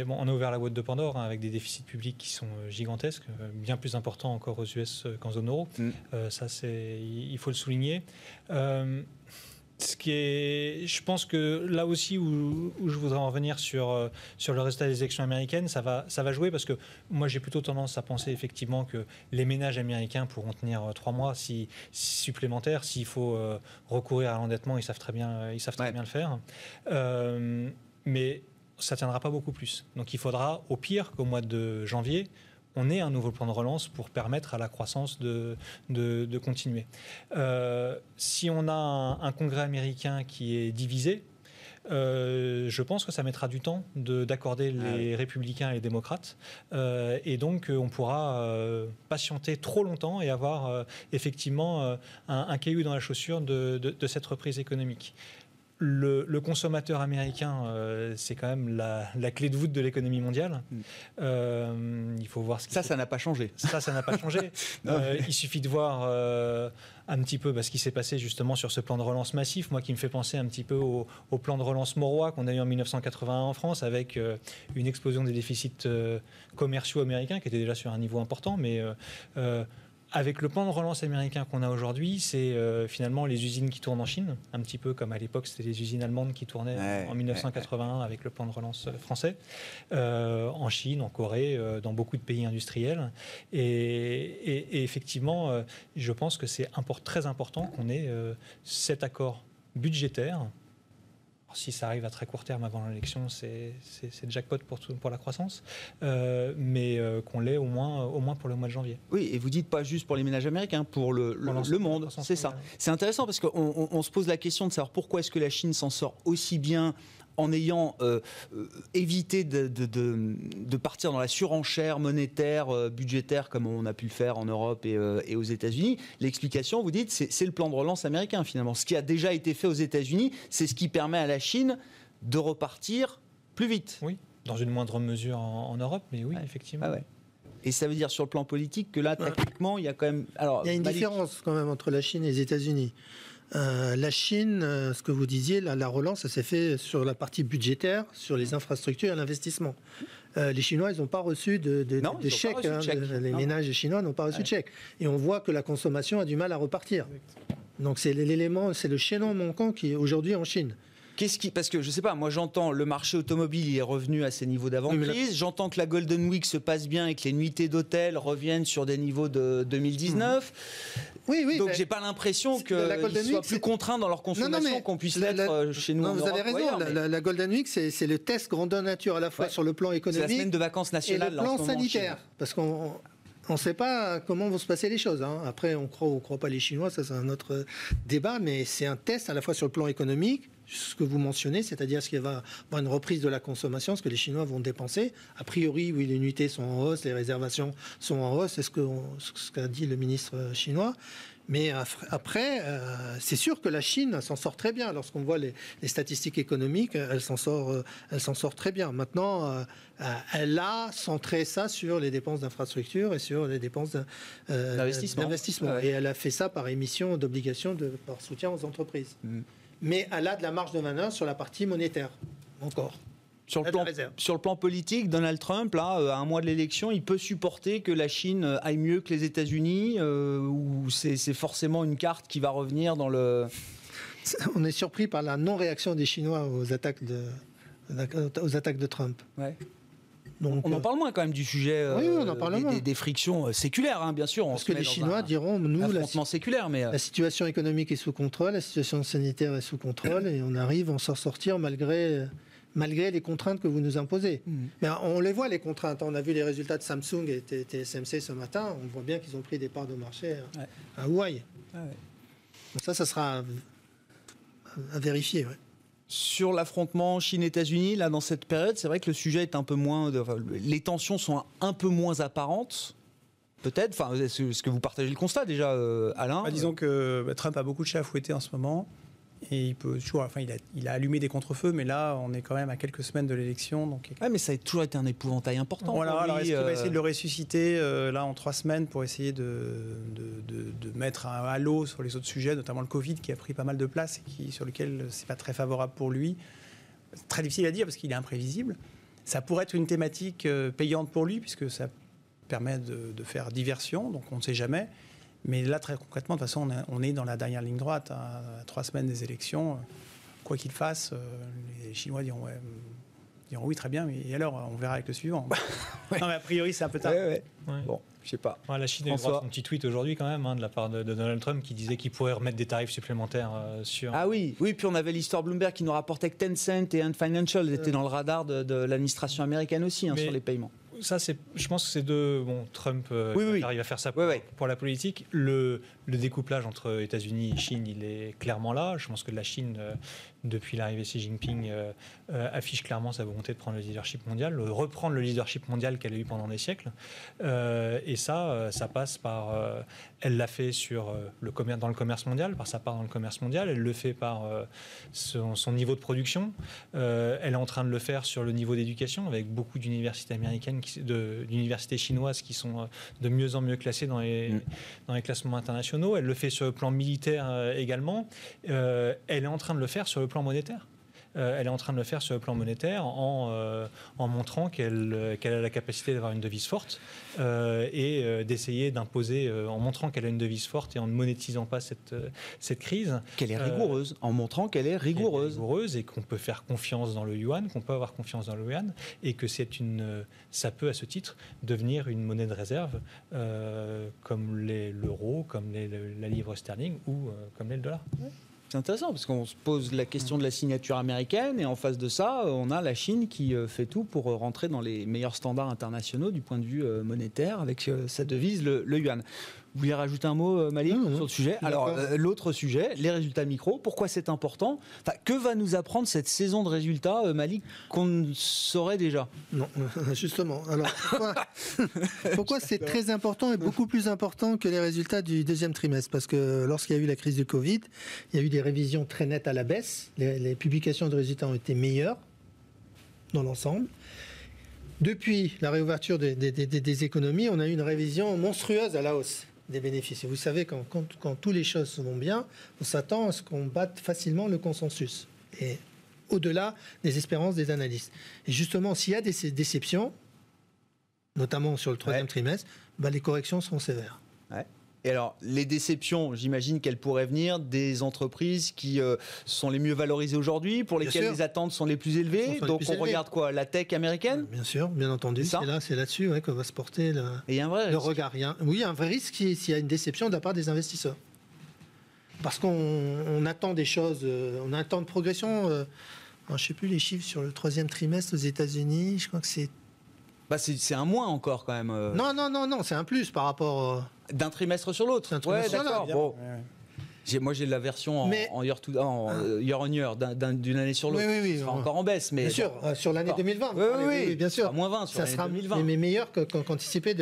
Bon, on a ouvert la boîte de Pandore hein, avec des déficits publics qui sont euh, gigantesques, euh, bien plus importants encore aux US euh, qu'en zone euro. Mm. ça, c'est, il faut le souligner. ce qui est, je pense que là aussi où, je voudrais en revenir sur, sur le résultat des élections américaines, ça va, ça va jouer parce que moi j'ai plutôt tendance à penser effectivement que les ménages américains pourront tenir trois mois si, supplémentaires. S'il faut recourir à l'endettement, ils savent très bien, ils savent très bien le faire. mais ça ne tiendra pas beaucoup plus. Donc il faudra, au pire, qu'au mois de janvier, on ait un nouveau plan de relance pour permettre à la croissance de, de, continuer. Euh, si on a un, Congrès américain qui est divisé, euh, je pense que ça mettra du temps d'accorder ah les républicains et les démocrates. Euh, et donc, on pourra patienter trop longtemps et avoir effectivement un, caillou dans la chaussure de, de cette reprise économique le, consommateur américain, euh, c'est quand même la, clé de voûte de l'économie mondiale. Mm. Euh, il faut voir ce ça, ça n'a pas changé. Ça, ça n'a pas changé. Euh, il suffit de voir un petit peu bah, ce qui s'est passé justement sur ce plan de relance massif, moi qui me fait penser un petit peu au, plan de relance morois qu'on a eu en 1981 en France, avec une explosion des déficits commerciaux américains qui étaient déjà sur un niveau important, mais avec le plan de relance américain qu'on a aujourd'hui, c'est euh, finalement les usines qui tournent en Chine, un petit peu comme à l'époque c'était les usines allemandes qui tournaient en 1981 avec le plan de relance euh, français, euh, en Chine, en Corée, dans beaucoup de pays industriels. Et, effectivement, je pense que c'est très important qu'on ait cet accord budgétaire si ça arrive à très court terme avant l'élection, c'est jackpot pour, pour la croissance, euh, mais euh, qu'on l'ait au moins, au moins pour le mois de janvier. Oui, et vous dites pas juste pour les ménages américains, pour le, le, monde, c'est ça. C'est intéressant parce qu'on se pose la question de savoir pourquoi est-ce que la Chine s'en sort aussi bien en ayant euh, euh, évité de, partir dans la surenchère monétaire, euh, budgétaire, comme on a pu le faire en Europe et, aux États-Unis. L'explication, vous dites, c'est le plan de relance américain finalement. Ce qui a déjà été fait aux États-Unis, c'est ce qui permet à la Chine de repartir plus vite. Oui, dans une moindre mesure en, Europe, mais oui, effectivement. Ah et ça veut dire sur le plan politique que là, tactiquement, il y a quand même. Alors, il y a une différence quand même entre la Chine et les États-Unis. Euh, la Chine, euh, ce que vous disiez, la, relance, ça s'est fait sur la partie budgétaire, sur les infrastructures et l'investissement. Euh, les Chinois, ils n'ont pas reçu de, chèques. Hein, les ménages chinois n'ont pas reçu de chèques. Et on voit que la consommation a du mal à repartir. Donc c'est l'élément, c'est le chaînon manquant qui est aujourd'hui en Chine. Qu'est-ce qui, parce que je sais pas, moi j'entends le marché automobile il est revenu à ses niveaux d'avant-crise, j'entends que la Golden Week se passe bien et que les nuitées d'hôtel reviennent sur des niveaux de 2019. Oui, oui. Donc j'ai pas l'impression qu'ils soient plus contraints dans leur consommation qu'on puisse l'être euh, chez nous. Non, vous avez raison. la, Golden Week, c'est le test grandeur nature à la fois sur le plan économique. La semaine de vacances nationales. Et le plan sanitaire, parce qu'on on ne sait pas comment vont se passer les choses. Hein. Après, on croit ou on croit pas les Chinois, ça c'est un autre débat, mais c'est un test à la fois sur le plan économique, ce que vous mentionnez, c'est-à-dire ce qu'il va avoir une reprise de la consommation, ce que les Chinois vont dépenser. A priori, oui, les unités sont en hausse, les réservations sont en hausse, c'est ce qu'a dit le ministre chinois. Mais après, euh, c'est sûr que la Chine s'en sort très bien. Lorsqu'on voit les, statistiques économiques, elle s'en sort, euh, elle s'en sort très bien. Maintenant, euh, elle a centré ça sur les dépenses d'infrastructure et sur les dépenses d'investissement. Et elle a fait ça par émission d'obligations, par soutien aux entreprises. Mm mais elle a de la marge de manœuvre sur la partie monétaire, encore. Sur le, plan, sur le, plan, politique, Donald Trump, là, euh, à un mois de l'élection, il peut supporter que la Chine euh, aille mieux que les États-Unis euh, ou c'est forcément une carte qui va revenir dans le. On est surpris par la non-réaction des Chinois aux attaques de, aux attaques de Trump. Ouais on en euh, parle moins quand même du sujet euh, des, frictions euh, séculaires, hein, bien sûr. Parce que les Chinois diront, nous, la, séculaire, mais la situation économique est sous contrôle, la situation sanitaire est sous contrôle, et on arrive à s'en sortir malgré malgré les contraintes que vous nous imposez. Mm. Mais on les voit, les contraintes. On a vu les résultats de Samsung et TSMC ce matin. On voit bien qu'ils ont pris des parts de marché à, Hawaï. ça, ça sera à, vérifier. Sur l'affrontement Chine-États-Unis, là, dans cette période, c'est vrai que le sujet est un peu moins. les tensions sont un peu moins apparentes. Peut-être. Enfin, est-ce que vous partagez le constat déjà, euh, Alain? Bah, Disons que bah, Trump a beaucoup de chats à fouetter en ce moment. Et il peut toujours, enfin, il a, il a allumé des contre-feux, mais là, on est quand même à quelques semaines de l'élection. Donc... Mais ça a toujours été un épouvantail important. Voilà, alors est-ce qu'il va euh, essayer de le ressusciter euh, là en trois semaines pour essayer de, de, de, mettre un halo sur les autres sujets, notamment le Covid qui a pris pas mal de place et qui, sur lequel c'est pas très favorable pour lui? Très difficile à dire parce qu'il est imprévisible. Ça pourrait être une thématique euh, payante pour lui puisque ça permet de, de faire diversion, donc on ne sait jamais. Mais là, très concrètement, de toute façon, on est dans la dernière ligne droite, hein, à trois semaines des élections. Quoi qu'il fasse, euh, les Chinois diront, oui, très bien, mais alors, on verra avec le suivant. Non, mais a priori, c'est un peu tard. Bon, je sais pas. la Chine a eu un petit tweet aujourd'hui quand même hein, de la part de, Donald Trump qui disait qu'il pourrait remettre des tarifs supplémentaires euh, sur. Ah oui, oui. Puis on avait l'histoire Bloomberg qui nous rapportait que Tencent et Ant Financial étaient dans le radar de, l'administration américaine aussi hein, sur les paiements ça, c'est, je pense que c'est de. Bon, Trump euh, Oui, oui. arrive à faire ça pour, Oui, oui. pour la politique. Le, le découplage entre États-Unis et Chine, il est clairement là. Je pense que la Chine, euh, depuis l'arrivée de Xi Jinping, euh, euh, affiche clairement sa volonté de prendre le leadership mondial, de reprendre le leadership mondial qu'elle a eu pendant des siècles. Et ça, ça passe par. elle l'a fait sur le commerce, dans le commerce mondial, par sa part dans le commerce mondial. Elle le fait par son, son niveau de production. Elle est en train de le faire sur le niveau d'éducation, avec beaucoup d'universités américaines, qui- d'universités chinoises qui sont euh, de mieux en mieux classées dans les, Mm. dans les classements internationaux. Elle le fait sur le plan militaire euh, également. Euh, elle est en train de le faire sur le plan monétaire. Euh, elle est en train de le faire sur le plan monétaire en, euh, en montrant qu'elle euh, qu'elle a la capacité d'avoir une devise forte euh, et euh, d'essayer d'imposer, euh, en montrant qu'elle a une devise forte et en ne monétisant pas cette, cette crise, Qu'elle est Euh, rigoureuse, en montrant qu'elle est rigoureuse. rigoureuse et qu'on peut faire confiance dans le yuan, qu'on peut avoir confiance dans le yuan et que c'est une, ça peut à ce titre devenir une monnaie de réserve euh, comme l'euro, comme les- la livre sterling ou euh, comme l'est le dollar. C'est intéressant parce qu'on se pose la question de la signature américaine et en face de ça, on a la Chine qui euh, fait tout pour euh, rentrer dans les meilleurs standards internationaux du point de vue euh, monétaire avec sa devise, le yuan. Vous voulez rajouter un mot, euh, Malik, Non, non, sur le sujet? Alors, euh, l'autre sujet, les résultats micro. Pourquoi c'est important? Enfin, Que va nous apprendre cette saison de résultats, euh, Malik, qu'on ne saurait déjà? Non, justement. Alors, pourquoi, pourquoi c'est très important et beaucoup plus important que les résultats du deuxième trimestre? Parce que lorsqu'il y a eu la crise du Covid, il y a eu des révisions très nettes à la baisse. Les, les publications de résultats ont été meilleures dans l'ensemble. Depuis la réouverture des, des- des- des économies, on a eu une révision monstrueuse à la hausse des bénéfices. Et vous savez, quand, quand, quand toutes les choses vont bien, on s'attend à ce qu'on batte facilement le consensus. Et au-delà des espérances des analystes. Et justement, s'il y a des dé- déceptions, notamment sur le troisième Ouais. trimestre, bah, les corrections seront sévères. Et alors, les déceptions, j'imagine qu'elles pourraient venir des entreprises qui euh, sont les mieux valorisées aujourd'hui, pour lesquelles les attentes sont les plus élevées. Donc, plus on regarde quoi? La tech américaine? Bien sûr, bien entendu, C'est là, c'est là-dessus ouais, que va se porter le, Et y a un vrai le risque. regard. Il y a un- oui, un vrai risque si- s'il y a une déception de la part des investisseurs. Parce qu'on on attend des choses, euh, on attend de progression. euh, je ne sais plus les chiffres sur le troisième trimestre aux États-Unis. Je crois que c'est. Bah, c'est un moins encore quand même. Non, non, non, non, c'est un plus par rapport. D'un trimestre sur l'autre. Ouais, d'accord. Bon, j'ai- moi j'ai la version en, Mais- en year, to- en, euh, year on year, d'un- d'un- d'une année sur l'autre. Oui, oui, oui. Sera encore en baisse, mais Bien sûr, euh, sur l'année D'accord. 2020. Oui, oui, oui. bien sûr. À moins 20 sur Ça l'année sera 2020. mais meilleur qu'anticipé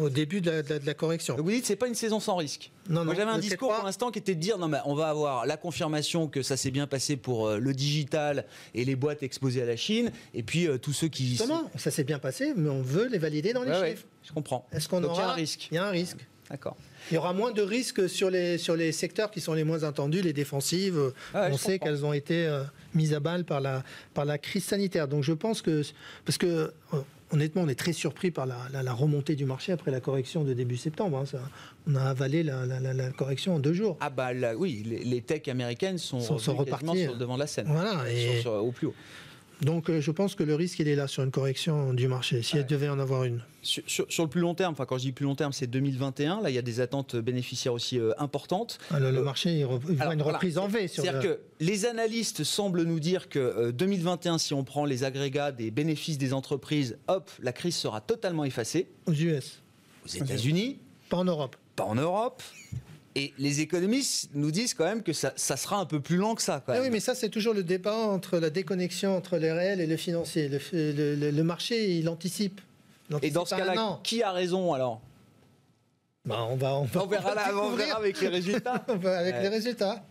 au début de la, de la- de la correction. Vous dites c'est pas une saison sans risque. Non, j'avais un discours T3, pour l'instant qui était de dire non mais on va avoir la confirmation que ça s'est bien passé pour euh, le digital et les boîtes exposées à la Chine et puis euh, tous ceux qui Justement, ça s'est bien passé, mais on veut les valider dans les Ouais, ouais, chiffres. Je comprends. Est-ce qu'on Donc, il y a aura un risque. Il y a un risque. D'accord. Il y aura moins de risques sur les, sur les secteurs qui sont les moins entendus, les défensives. Ah ouais, on sait qu'elles ont été euh, mises à balle par la, par la crise sanitaire. Donc je pense que. Parce que. euh, Honnêtement, on est très surpris par la, la- la remontée du marché après la correction de début septembre. hein. Ça- on a avalé la, la- correction en deux jours. Ah bah oui, les, les techs américaines sont, Sont- reparties. sur le devant de la scène. Voilà. Et sur- au plus haut. Donc euh, je pense que le risque, il est là sur une correction du marché, s'il devait en avoir une. Sur, sur- sur le plus long terme, enfin quand je dis plus long terme, c'est 2021. Là, il y a des attentes bénéficiaires aussi euh, importantes. Ah, le, le marché, il, re- il voit Alors, une voilà. reprise en V. C'est-à-dire le- que les analystes semblent nous dire que euh, 2021, si on prend les agrégats des bénéfices des entreprises, hop, la crise sera totalement effacée. aux US, Aux États-Unis, pas en Europe. pas en Europe. Et les économistes nous disent quand même que ça, ça sera un peu plus lent que ça. Quand Ah oui, mais ça, c'est toujours le débat entre la déconnexion entre les réels et le financier. Le, le- le- le marché, il anticipe. Il Et dans ce cas-là, an. qui a raison alors? Bah, on va, on va, On verra, là, on verra avec les résultats. Va avec Ouais. les résultats.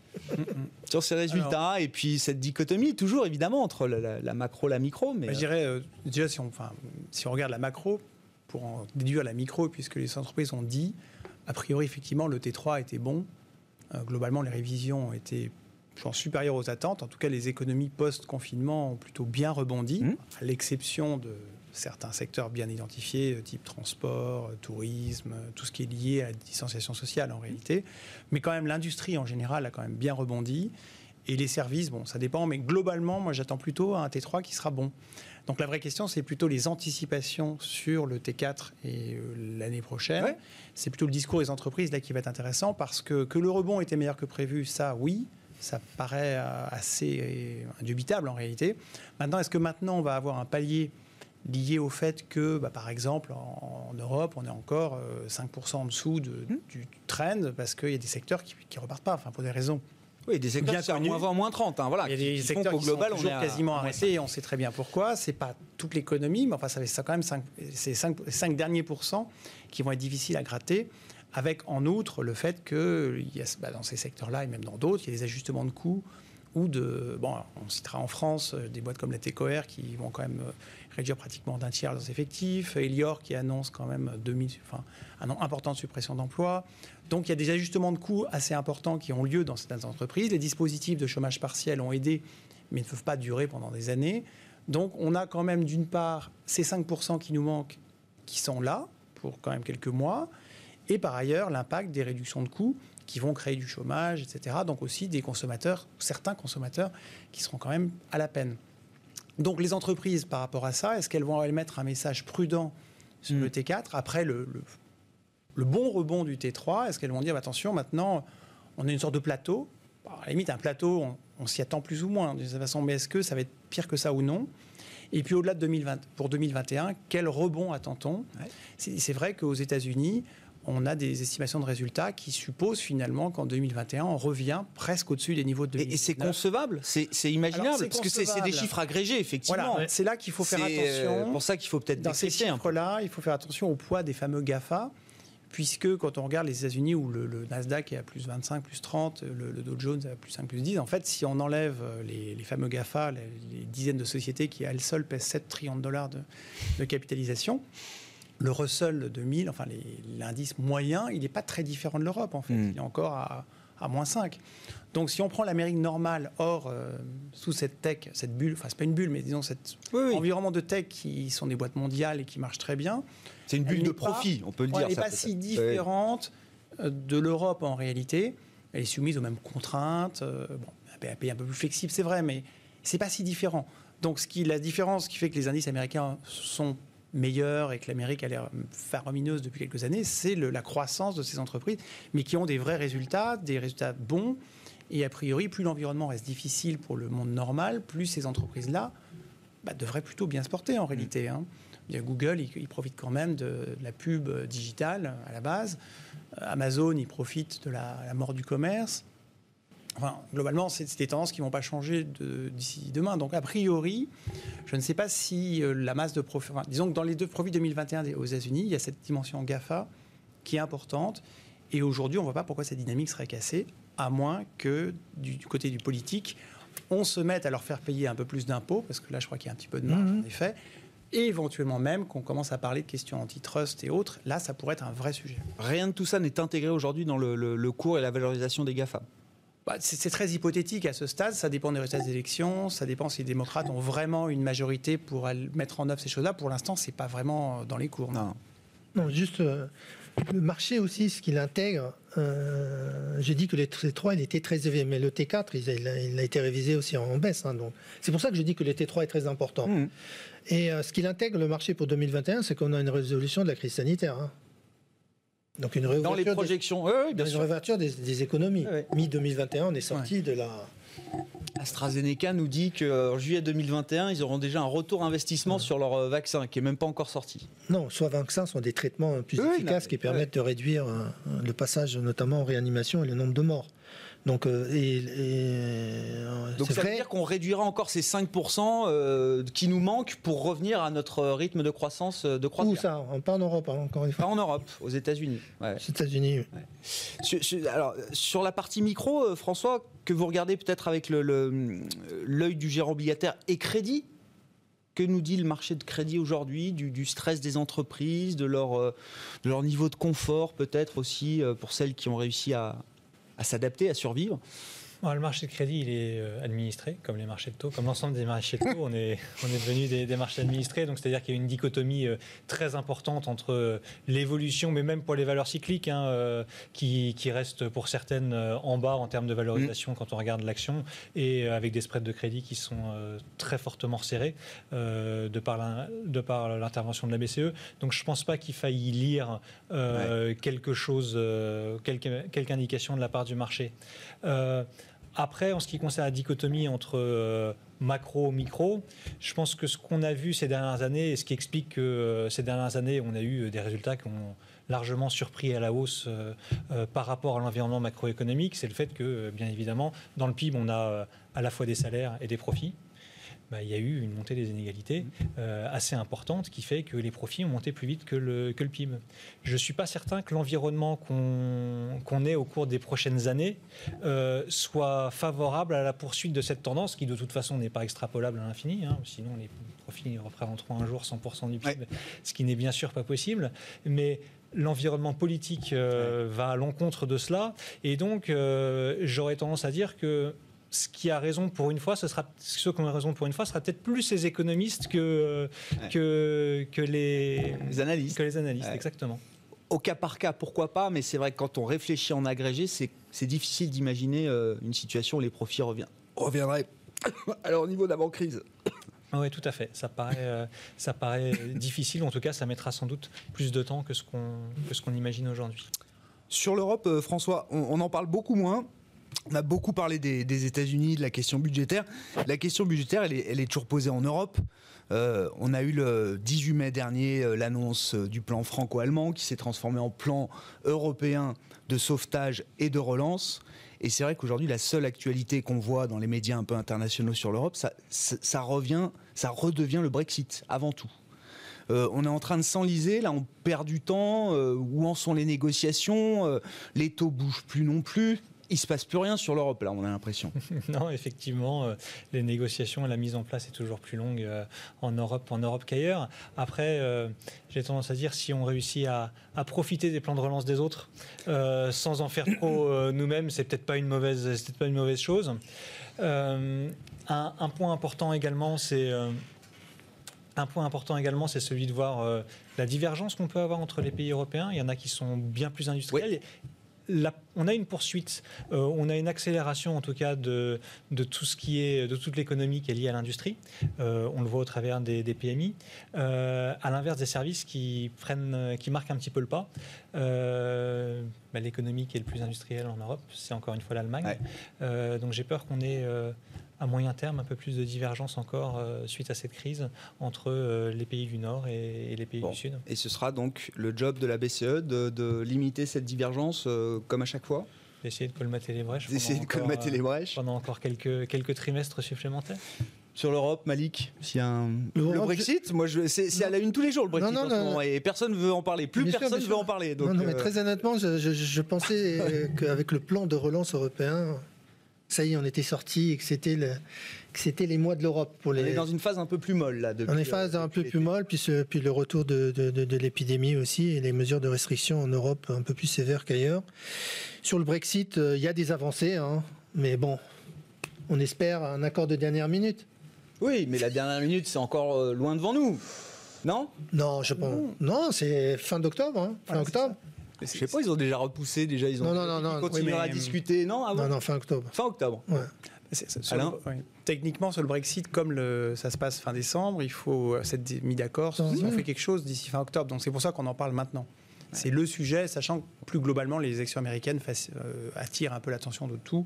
Sur ces résultats et puis cette dichotomie toujours évidemment entre la, la- la macro la micro mais Bah, je dirais, euh, déjà, si on, enfin, si on regarde la macro, pour en déduire la micro, puisque les entreprises ont dit, a priori, effectivement, le T3 était bon. Euh, globalement, les révisions étaient pense, supérieures aux attentes. En tout cas, les économies post-confinement ont plutôt bien rebondi, Mhm. à l'exception de certains secteurs bien identifiés, euh, type transport, euh, tourisme, tout ce qui est lié à la distanciation sociale en réalité. Mais quand même, l'industrie en général a quand même bien rebondi. Et les services, bon, ça dépend, mais globalement, moi, j'attends plutôt un T3 qui sera bon. Donc la vraie question, c'est plutôt les anticipations sur le T4 et euh, l'année prochaine. Ouais. C'est plutôt le discours des entreprises là qui va être intéressant parce que que le rebond était meilleur que prévu, ça, oui, ça paraît euh, assez euh, indubitable en réalité. Maintenant, est-ce que maintenant on va avoir un palier lié au fait que, bah, par exemple, en, Europe, on est encore 5% en dessous de, Hmm. du trend parce qu'il y a des secteurs qui ne repartent pas, enfin, pour des raisons. Oui, des secteurs Bien qui sont à connus. moins 20, moins 30. hein, voilà, Il y a des secteurs qui global, sont on toujours à- quasiment arrêtés et on sait très bien pourquoi. C'est pas toute l'économie, mais enfin, ça, ça quand même 5, c'est 5, derniers pourcents qui vont être difficiles à gratter. Avec en outre le fait que a, bah, dans ces secteurs-là et même dans d'autres, il y a des ajustements de coûts ou de. Bon, on citera en France euh, des boîtes comme la TECOR qui vont quand même euh, réduire pratiquement d'un tiers leurs effectifs, Elior qui annonce quand même 2000, enfin, un important de suppression d'emplois. Donc il y a des ajustements de coûts assez importants qui ont lieu dans certaines entreprises. Les dispositifs de chômage partiel ont aidé, mais ne peuvent pas durer pendant des années. Donc on a quand même d'une part ces 5% qui nous manquent, qui sont là pour quand même quelques mois, et par ailleurs l'impact des réductions de coûts qui vont créer du chômage, etc. Donc aussi des consommateurs, certains consommateurs qui seront quand même à la peine. Donc les entreprises, par rapport à ça, est-ce qu'elles vont émettre un message prudent sur Mm. le T4 après le, le- le bon rebond du T3 Est-ce qu'elles vont dire attention, maintenant on est une sorte de plateau? À la limite, un plateau, on, on s'y attend plus ou moins de cette façon, mais est-ce que ça va être pire que ça ou non? Et puis au-delà de 2020, pour 2021, quel rebond attend-on? Ouais. C'est vrai qu'aux États-Unis, on a des estimations de résultats qui supposent finalement qu'en 2021, on revient presque au-dessus des niveaux de Et, 2019. et c'est concevable, c'est c'est imaginable, Alors, c'est parce que c'est c'est des chiffres agrégés, effectivement. Voilà, c'est là qu'il faut faire C'est, euh, attention. pour ça qu'il faut peut-être Dans ces chiffres-là, il faut faire attention au poids des fameux GAFA, puisque quand on regarde les États-Unis où le, le Nasdaq est à plus 25, plus 30, le, le Dow Jones est à plus 5, plus 10, en fait, si on enlève euh, les, les fameux GAFA, les, les dizaines de sociétés qui, elles seules, pèsent 7 trillions de dollars de, de capitalisation, le Russell 2000, enfin l'indice moyen, il n'est pas très différent de l'Europe, en fait. Mm. Il est encore à, à moins 5. Donc si on prend l'Amérique normale, hors, euh, sous cette tech, cette bulle, enfin c'est pas une bulle, mais disons cet Oui, oui. environnement de tech qui sont des boîtes mondiales et qui marchent très bien, C'est une bulle de pas- profit, on peut le dire. elle n'est pas si différente euh, de l'Europe en réalité. Elle est soumise aux mêmes contraintes. euh, bon, un pays un peu plus flexible, c'est vrai, mais c'est pas si différent. Donc, ce qui, la différence qui fait que les indices américains sont meilleurs et que l'Amérique a l'air faramineuse depuis quelques années, c'est la croissance de ces entreprises, mais qui ont des vrais résultats, des résultats bons. Et a priori, plus l'environnement reste difficile pour le monde normal, plus ces entreprises-là bah, devraient plutôt bien se porter en réalité. hein. Google, il, il profite quand même de, de la pub euh, digitale à la base. Euh, Amazon, il profite de la, la mort du commerce. Enfin, globalement, c'est des tendances qui ne vont pas changer de- d'ici demain. Donc, a priori, je ne sais pas si euh, la masse de profits. enfin, disons que dans les deux profits 2021 des- aux États-Unis, il y a cette dimension GAFA qui est importante. Et aujourd'hui, on ne voit pas pourquoi cette dynamique serait cassée, à moins que du, du côté du politique, on se mette à leur faire payer un peu plus d'impôts, parce que là, je crois qu'il y a un petit peu de marge, Mhm. en effet. Et éventuellement même qu'on commence à parler de questions antitrust et autres. Là, ça pourrait être un vrai sujet. Rien de tout ça n'est intégré aujourd'hui dans le, le- le cours et la valorisation des GAFA. Bah, c'est très hypothétique à ce stade. Ça dépend des résultats des élections. Ça dépend si les démocrates ont vraiment une majorité pour mettre en œuvre ces choses-là. Pour l'instant, c'est pas vraiment dans les cours. non. Non. Juste euh, le marché aussi, ce qu'il intègre. euh, J'ai dit que le T3 il était très élevé, mais le T4 il a, il a- il a été révisé aussi en baisse. hein, donc c'est pour ça que je dis que le T3 est très important. Mhm. Et euh, ce qu'il intègre le marché pour 2021, c'est qu'on a une résolution de la crise sanitaire. hein. Donc une Dans les réouverture des- projections, oui, bien une sûr. réouverture des, des économies. Ouais. Mi-2021, on est sorti de la. AstraZeneca nous dit qu'en juillet 2021, ils auront déjà un retour investissement sur leur euh, vaccin qui est même pas encore sorti. Non, soit vaccins sont des traitements plus non, efficaces qui permettent de réduire euh, le passage, notamment en réanimation, et le nombre de morts. Donc, euh, et, et, euh, Donc ça veut dire qu'on réduira encore ces 5% euh, qui nous manquent pour revenir à notre rythme de croissance Où ça? Pas en Europe, hein, encore une Pas fois. en Europe, aux États-Unis. Ouais. Aux États-Unis. Sur, sur- alors, sur la partie micro, François, que vous regardez peut-être avec le- le- l'œil du gérant obligataire et crédit, que nous dit le marché de crédit aujourd'hui, du, du stress des entreprises, de leur, de leur niveau de confort peut-être aussi pour celles qui ont réussi à, à s'adapter, à survivre Bon, le marché de crédit, il est euh, administré, comme les marchés de taux. Comme l'ensemble des marchés de taux, on est, on est devenu des, des marchés administrés. Donc, c'est-à-dire qu'il y a une dichotomie euh, très importante entre euh, l'évolution, mais même pour les valeurs cycliques, hein, qui, qui restent pour certaines en bas en termes de valorisation quand on regarde l'action, et avec des spreads de crédit qui sont très fortement resserrés de par de l'intervention de la BCE. Donc, je ne pense pas qu'il faille y lire euh, quelque chose, quelque, quelque indication de la part du marché. Euh, après, en ce qui concerne la dichotomie entre euh, macro, micro. Je pense que ce qu'on a vu ces dernières années, et ce qui explique que ces dernières années, on a eu des résultats qui ont largement surpris à la hausse par rapport à l'environnement macroéconomique, c'est le fait que, bien évidemment, dans le PIB, on a à la fois des salaires et des profits. Bah, il y a eu une montée des inégalités euh, assez importante qui fait que les profits ont monté plus vite que le, que le PIB. Je ne suis pas certain que l'environnement qu'on ait au cours des prochaines années euh, soit favorable à la poursuite de cette tendance qui de toute façon n'est pas extrapolable à l'infini, hein, sinon les profits représenteront un jour 100% du PIB, ce qui n'est bien sûr pas possible. Mais l'environnement politique euh, va à l'encontre de cela. Et donc, j'aurais tendance à dire que ce qui a raison pour une fois, ce sera ceux qui ont raison pour une fois, sera peut-être plus les économistes que, que, que les, analystes. Que les analystes, exactement. Au cas par cas, pourquoi pas, mais c'est vrai que quand on réfléchit en agrégé, c'est difficile d'imaginer euh, une situation où les profits reviendraient alors au niveau d'avant-crise. Oui, tout à fait. Ça paraît, euh, ça paraît difficile. En tout cas, ça mettra sans doute plus de temps que ce qu'on imagine aujourd'hui. Sur l'Europe, euh, François, on, en parle beaucoup moins. On a beaucoup parlé des, États-Unis, de la question budgétaire. La question budgétaire, elle est, toujours posée en Europe. Euh, on a eu le 18 mai dernier euh, l'annonce euh, du plan franco-allemand qui s'est transformé en plan européen de sauvetage et de relance. Et c'est vrai qu'aujourd'hui, la seule actualité qu'on voit dans les médias un peu internationaux sur l'Europe, ça, revient, ça redevient le Brexit avant tout. on est en train de s'enliser, là on perd du temps, où en sont les négociations, les taux bougent plus non plus il se passe plus rien sur l'Europe, là, on a l'impression. non, effectivement, euh, les négociations et la mise en place est toujours plus longue euh, en Europe, en Europe qu'ailleurs. Après, euh, j'ai tendance à dire si on réussit à, profiter des plans de relance des autres sans en faire trop nous-mêmes, c'est peut-être pas une mauvaise, c'est pas une mauvaise chose. Un, un, point important également, c'est un point important également, c'est celui de voir la divergence qu'on peut avoir entre les pays européens. Il y en a qui sont bien plus industriels on a une poursuite, euh, on a une accélération en tout cas de, tout ce qui est, de toute l'économie qui est liée à l'industrie. Euh, on le voit au travers des, PMI. Euh, à l'inverse des services qui prennent, qui marquent un petit peu le pas. Bah, l'économie qui est le plus industrielle en Europe, c'est encore une fois l'Allemagne. donc j'ai peur qu'on ait à moyen terme un peu plus de divergence encore euh, suite à cette crise entre euh, les pays du Nord et, les pays du Sud. Et ce sera donc le job de la BCE de, limiter cette divergence euh, comme à chaque fois? D'essayer de colmater les brèches. D'essayer de colmater les brèches. Pendant encore quelques, quelques trimestres supplémentaires sur l'Europe, Malik S'il y a un... Le, Brexit, moi, je... c'est à la une tous les jours le Brexit non, non, et personne ne veut en parler. Plus personne ne veut en parler. non, mais très honnêtement, je, je pensais qu'avec le plan de relance européen, ça y est, on était sorti et que c'était le, c'était les mois de l'Europe pour les. On est dans une phase un peu plus molle là. Depuis, on est phase un peu plus molle, puis, puis le retour de, de, l'épidémie aussi et les mesures de restriction en Europe un peu plus sévères qu'ailleurs. Sur le Brexit, euh, il y a des avancées, hein, mais bon, on espère un accord de dernière minute. Oui, mais la dernière minute, c'est encore euh, loin devant nous. Non? Non, je pense. Non, c'est fin d'octobre. Hein, fin octobre. Je sais pas, ils ont déjà repoussé, déjà ils ont non, non, non, continué à discuter, non Non, non, fin octobre. Fin octobre. Techniquement, sur le Brexit, comme le, ça se passe fin décembre, il faut s'être mis d'accord si on fait quelque chose d'ici fin octobre. Donc c'est pour ça qu'on en parle maintenant. C'est le sujet, sachant que plus globalement, les élections américaines euh, attirent un peu l'attention de tout.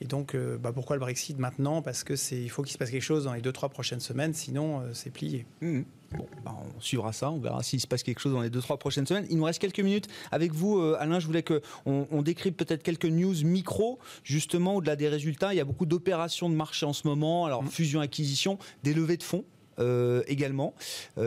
Et donc, euh, bah, pourquoi le Brexit maintenant? Parce que c'est, il faut qu'il se passe quelque chose dans les deux trois prochaines semaines, sinon euh, c'est plié. Mmh. Bon, bah, on suivra ça, on verra s'il se passe quelque chose dans les deux trois prochaines semaines. Il nous reste quelques minutes avec vous, euh, Alain. Je voulais que on, décrypte peut-être quelques news micro, justement au-delà des résultats. Il y a beaucoup d'opérations de marché en ce moment, alors mmh. fusion, acquisition, des levées de fonds. également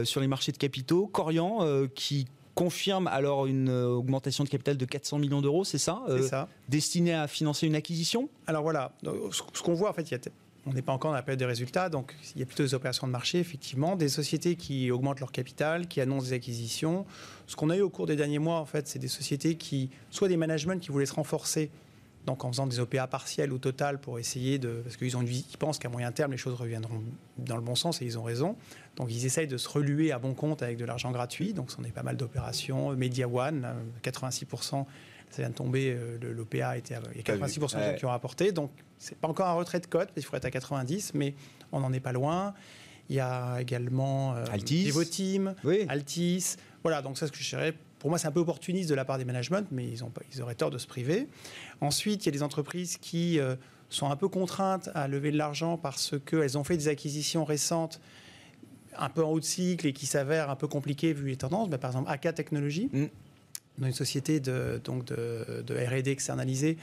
sur les marchés de capitaux. Corian qui confirme alors une euh, augmentation de capital de 400 millions d'euros, c'est ça, euh, ça Destiné à financer une acquisition? Alors voilà, ce qu'on voit en fait, on n'est pas encore dans la période des résultats, donc il y a plutôt des opérations de marché, effectivement, des sociétés qui augmentent leur capital, qui annoncent des acquisitions. Ce qu'on a eu au cours des derniers mois, en fait, c'est des sociétés qui, soit des managements qui voulaient se renforcer donc en faisant des OPA partiels ou totales pour essayer de... Parce qu'ils ont, ils pensent qu'à moyen terme, les choses reviendront dans le bon sens et ils ont raison. Donc ils essayent de se reluer à bon compte avec de l'argent gratuit. Donc on est pas mal d'opérations. Media One, 86%, euh, ça vient de tomber, euh, l'OPA était... Il y a 86% qui ont rapporté. Donc c'est pas encore un retrait de cote, il faudrait être à 90, mais on n'en est pas loin. Il y a également euh, Altis. Devoteam, Altis. Voilà, donc ça, ce que je dirais, pour moi, c'est un peu opportuniste de la part des managements, mais ils, ont, ils auraient tort de se priver. Ensuite, il y a des entreprises qui euh, sont un peu contraintes à lever de l'argent parce qu'elles ont fait des acquisitions récentes un peu en haut de cycle et qui s'avèrent un peu compliquées vu les tendances. Bah, par exemple, AK Technologies, mm. Dans une société de, donc de, R&D externalisée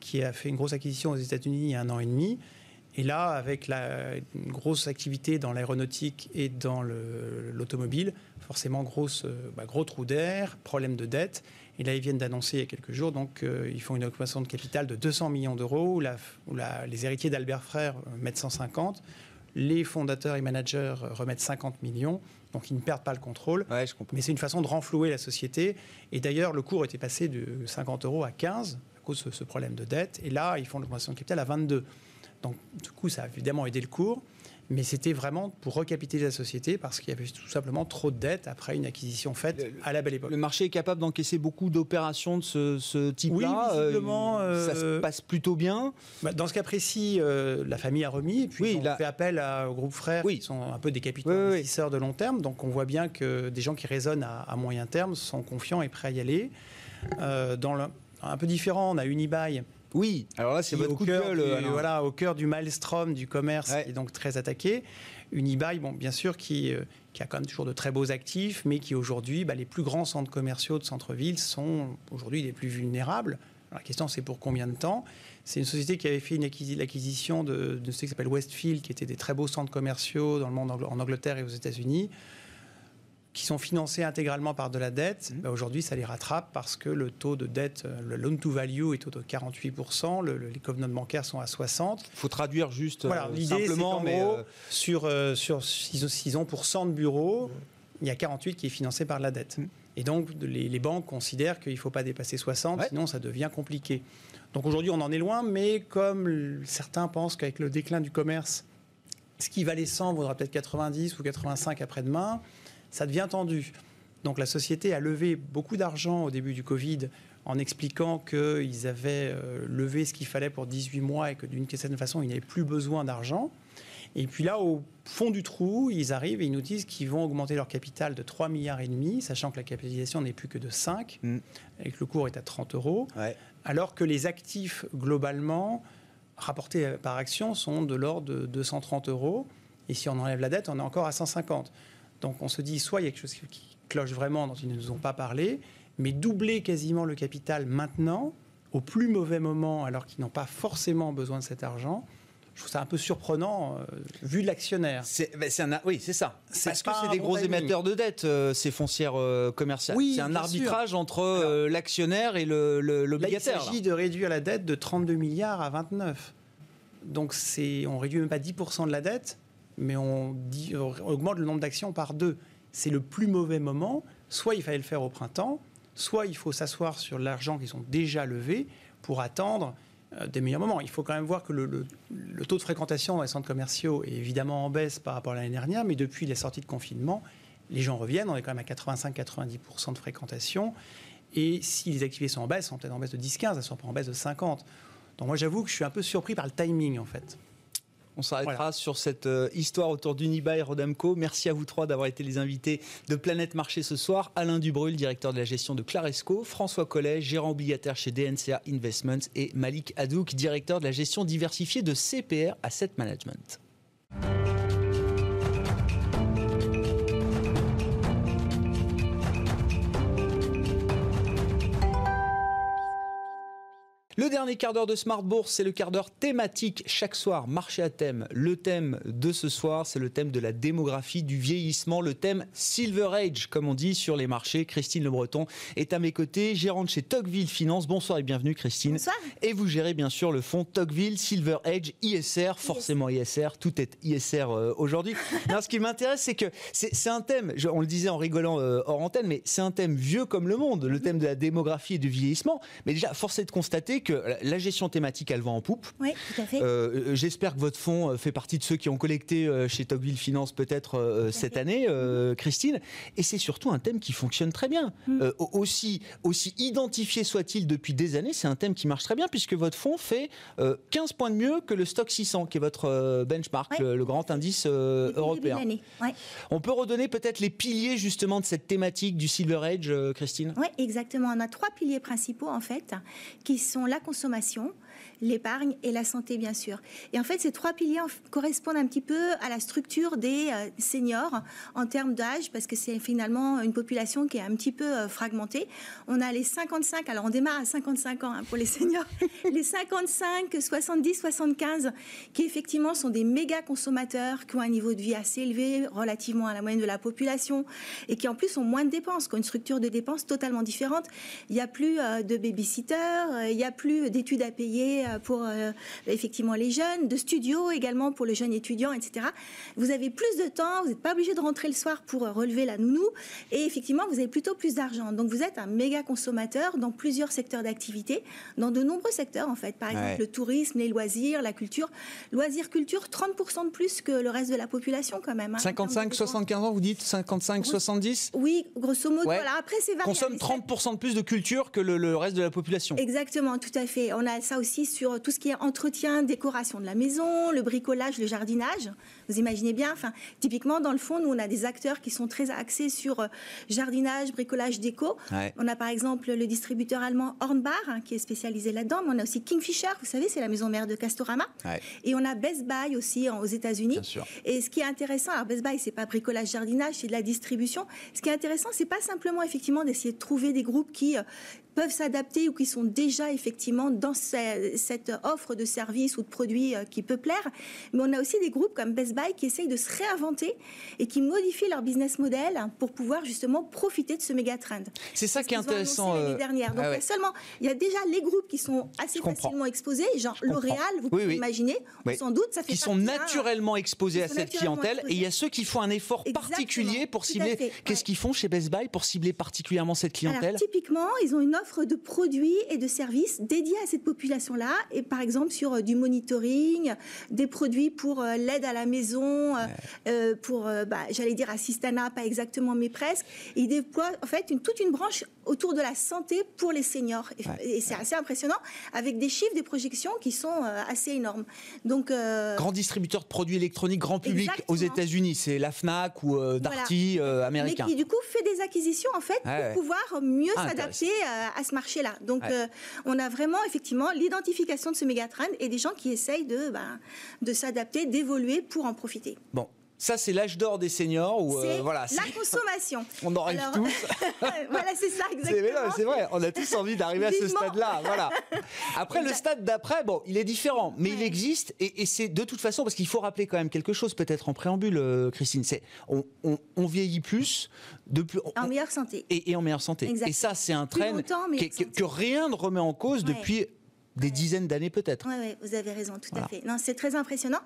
qui a fait une grosse acquisition aux États-Unis il y a un an et demi. Et là, avec la, une grosse activité dans l'aéronautique et dans l'automobile, forcément grosse, bah, gros trou d'air, problème de dette. Et là, ils viennent d'annoncer il y a quelques jours, donc euh, ils font une augmentation de capital de 200 millions d'euros, où, les héritiers d'Albert Frère mettent 150, les fondateurs et managers remettent 50 millions, donc ils ne perdent pas le contrôle. mais c'est une façon de renflouer la société. Et d'ailleurs, le cours était passé de 50 euros à 15 à cause de ce problème de dette. Et là, ils font l'augmentation de capital à 22. Donc, du coup, ça a évidemment aidé le cours mais c'était vraiment pour recapitaliser la société parce qu'il y avait tout simplement trop de dettes après une acquisition faite à la belle époque. Le marché est capable d'encaisser beaucoup d'opérations de ce, type-là. Oui, visiblement, euh, ça se euh, passe plutôt bien. Bah, dans ce cas précis, euh, la famille a remis et puis oui, on fait appel au groupe frères qui sont un peu des capitaux investisseurs de long terme. Donc on voit bien que des gens qui raisonnent à, moyen terme sont confiants et prêts à y aller. dans un peu différent, on a Unibail oui, alors là, c'est votre coup de gueule. voilà, au cœur du maelstrom du commerce, et donc très attaqué. Unibail, bon, bien sûr, qui, euh, qui, a quand même toujours de très beaux actifs, mais qui aujourd'hui, bah, les plus grands centres commerciaux de centre-ville sont aujourd'hui les plus vulnérables. la question, c'est pour combien de temps? C'est une société qui avait fait l'acquisition de, de ce qui s'appelle Westfield, qui était des très beaux centres commerciaux dans le monde en Angleterre et aux États-Unis qui sont financés intégralement par de la dette, mmh. bah, aujourd'hui, ça les rattrape parce que le taux de dette, euh, le loan to value est autour de 48%, les covenants bancaires sont à 60%. Il faut traduire juste voilà, euh, simplement, mais euh, sur, sur 6 ans pour 100 de bureaux, il y a 48 qui est financé par la dette. Mmh. Et donc, les, banques considèrent qu'il ne faut pas dépasser 60, sinon ça devient compliqué. Donc aujourd'hui, on en est loin, mais comme certains pensent qu'avec le déclin du commerce, ce qui valait 100 vaudra peut-être 90 ou 85 après-demain, ça devient tendu. Donc la société a levé beaucoup d'argent au début du Covid en expliquant qu'ils avaient euh, levé ce qu'il fallait pour 18 mois et que d'une certaine façon, ils n'avaient plus besoin d'argent. Et puis là, au fond du trou, ils arrivent et ils nous disent qu'ils vont augmenter leur capital de 3 milliards et demi, sachant que la capitalisation n'est plus que de 5 mm. et que le cours est à 30 euros, alors que les actifs globalement rapportés par action sont de l'ordre de 230 euros. Et si on enlève la dette, on est encore à 150. Donc on se dit, soit il y a quelque chose qui cloche vraiment dont ils ne nous ont pas parlé, mais doubler quasiment le capital maintenant, au plus mauvais moment, alors qu'ils n'ont pas forcément besoin de cet argent, je trouve ça un peu surprenant euh, vu l'actionnaire. Ben, oui, c'est ça. Parce que c'est des gros émetteurs de dettes, euh, ces foncières euh, commerciales. Oui, c'est un arbitrage entre l'actionnaire et l'obligataire. Il s'agit de réduire la dette de 32 milliards à 29. Donc on réduit même pas 10% de la dette, mais on, augmente le nombre d'actions par deux. C'est le plus mauvais moment. Soit il fallait le faire au printemps, soit il faut s'asseoir sur l'argent qui sont déjà levés pour attendre euh, des meilleurs moments. Il faut quand même voir que le, taux de fréquentation dans les centres commerciaux est évidemment en baisse par rapport à l'année dernière, mais depuis les sorties de confinement, les gens reviennent. On est quand même à 85-90% de fréquentation. Et si les activités sont en baisse, elles sont peut-être en baisse de 10-15, elles ne sont pas en baisse de 50. Donc moi j'avoue que je suis un peu surpris par le timing en fait. On s'arrêtera sur cette euh, histoire autour d'Unibail Rodamco. Merci à vous trois d'avoir été les invités de Planète Marché ce soir. Alain Dubrul, directeur de la gestion de Claresco, François Collet, gérant obligataire chez DNCA Investments et Malik Hadouk, directeur de la gestion diversifiée de CPR Asset Management. Le dernier quart d'heure de Smart Bourse, c'est le quart d'heure thématique. Chaque soir, marché à thème. Le thème de ce soir, c'est le thème de la démographie, du vieillissement, le thème Silver Age, comme on dit sur les marchés. Christine Le Breton est à mes côtés, gérante chez Tocqueville Finance. Bonsoir et bienvenue, Christine. Bonsoir. Et vous gérez bien sûr le fonds Tocqueville Silver Age ISR, forcément ISR, tout est ISR euh, aujourd'hui. ce qui m'intéresse, c'est que c'est un thème, on le disait en rigolant euh, hors antenne, mais c'est un thème vieux comme le monde, le thème de la démographie et du vieillissement. Mais déjà, force est de constater que la gestion thématique, elle va en poupe. Oui, tout à fait. Euh, j'espère que votre fonds euh, fait partie de ceux qui ont collecté euh, chez Tocqueville Finance peut-être cette année, Christine. Et c'est surtout un thème qui fonctionne très bien. Mm. aussi, aussi identifié soit-il depuis des années, c'est un thème qui marche très bien puisque votre fonds fait 15 points de mieux que le stock 600, qui est votre benchmark, le, grand indice européen. On peut redonner peut-être les piliers justement de cette thématique du Silver Age, Christine? Oui, exactement. On a trois piliers principaux en fait, qui sont la consommation, l'épargne et la santé, bien sûr. Et en fait, ces trois piliers correspondent un petit peu à la structure des euh, seniors en termes d'âge, parce que c'est finalement une population qui est un petit peu euh, fragmentée. On a les 55, alors on démarre à 55 ans hein, pour les seniors, les 55, 70, 75, qui effectivement sont des méga consommateurs, qui ont un niveau de vie assez élevé relativement à la moyenne de la population, et qui en plus ont moins de dépenses, qui ont une structure de dépenses totalement différente. Il n'y a plus euh, de babysitter, il n'y a plus d'études à payer pour effectivement les jeunes, de studios également pour le jeune étudiant, etc. Vous avez plus de temps, vous n'êtes pas obligé de rentrer le soir pour euh, relever la nounou, et effectivement, vous avez plutôt plus d'argent. Donc, vous êtes un méga consommateur dans plusieurs secteurs d'activité, dans de nombreux secteurs en fait. Par exemple, le tourisme, les loisirs, la culture. Loisirs, culture, 30% de plus que le reste de la population quand même. 55, hein, 75 ans, vous dites 55, 70 Oui, grosso modo. Voilà. Après, c'est variable. Consomme 30% de plus de culture que le, reste de la population. Exactement, tout à fait. On a ça aussi sur tout ce qui est entretien, décoration de la maison, le bricolage, le jardinage. Vous imaginez bien, enfin, typiquement dans le fond, nous on a des acteurs qui sont très axés sur euh, jardinage, bricolage, déco. On a par exemple le distributeur allemand Hornbach hein, qui est spécialisé là-dedans, mais on a aussi Kingfisher, vous savez, c'est la maison mère de Castorama. Et on a Best Buy aussi aux États-Unis. Et ce qui est intéressant, alors Best Buy, c'est pas bricolage, jardinage, c'est de la distribution. Ce qui est intéressant, c'est pas simplement effectivement d'essayer de trouver des groupes qui euh, peuvent s'adapter ou qui sont déjà effectivement dans cette offre de services ou de produits euh, qui peut plaire. Mais on a aussi des groupes comme Best Buy qui essayent de se réinventer et qui modifient leur business model pour pouvoir justement profiter de ce méga trend. C'est ça qui est intéressant. Euh, dernière. Donc ah seulement, il y a déjà les groupes qui sont assez facilement exposés, genre L'Oréal, vous pouvez imaginer, sans doute, ça fait qui sont naturellement exposés à cette clientèle. Et il y a ceux qui font un effort particulier pour cibler. Qu'est-ce qu'ils font chez Best Buy pour cibler particulièrement cette clientèle. Alors, Typiquement, ils ont une offre de produits et de services dédiés à cette population-là, et par exemple sur euh, du monitoring, des produits pour euh, l'aide à la maison, euh, pour, bah, j'allais dire assistana, pas exactement, mais presque. ils déploient en fait une, toute une branche autour de la santé pour les seniors. Et, c'est assez impressionnant, avec des chiffres, des projections qui sont assez énormes. Donc, grand distributeur de produits électroniques grand public aux États-Unis, c'est la Fnac ou Darty américain. Mais qui du coup fait des acquisitions en fait pour pouvoir mieux ah, s'adapter à ce marché-là. Donc, euh, on a vraiment effectivement l'identification de ce méga trend et des gens qui essayent de, ben, de s'adapter, d'évoluer pour en profiter. Bon, ça, c'est l'âge d'or des seniors. Où, euh, voilà, la consommation. on en rêve tous. voilà, c'est ça, exactement. C'est vrai, on a tous envie d'arriver à ce stade-là. Voilà. Après, le stade d'après, bon, il est différent, mais il existe. Et, c'est de toute façon, parce qu'il faut rappeler quand même quelque chose, peut-être en préambule, euh, Christine, c'est on, on, vieillit plus. De plus en meilleure santé. Et, en meilleure santé. Et ça, c'est un train que, rien ne remet en cause depuis des dizaines d'années peut-être. Oui, ouais, vous avez raison, tout à fait. Non, c'est très impressionnant.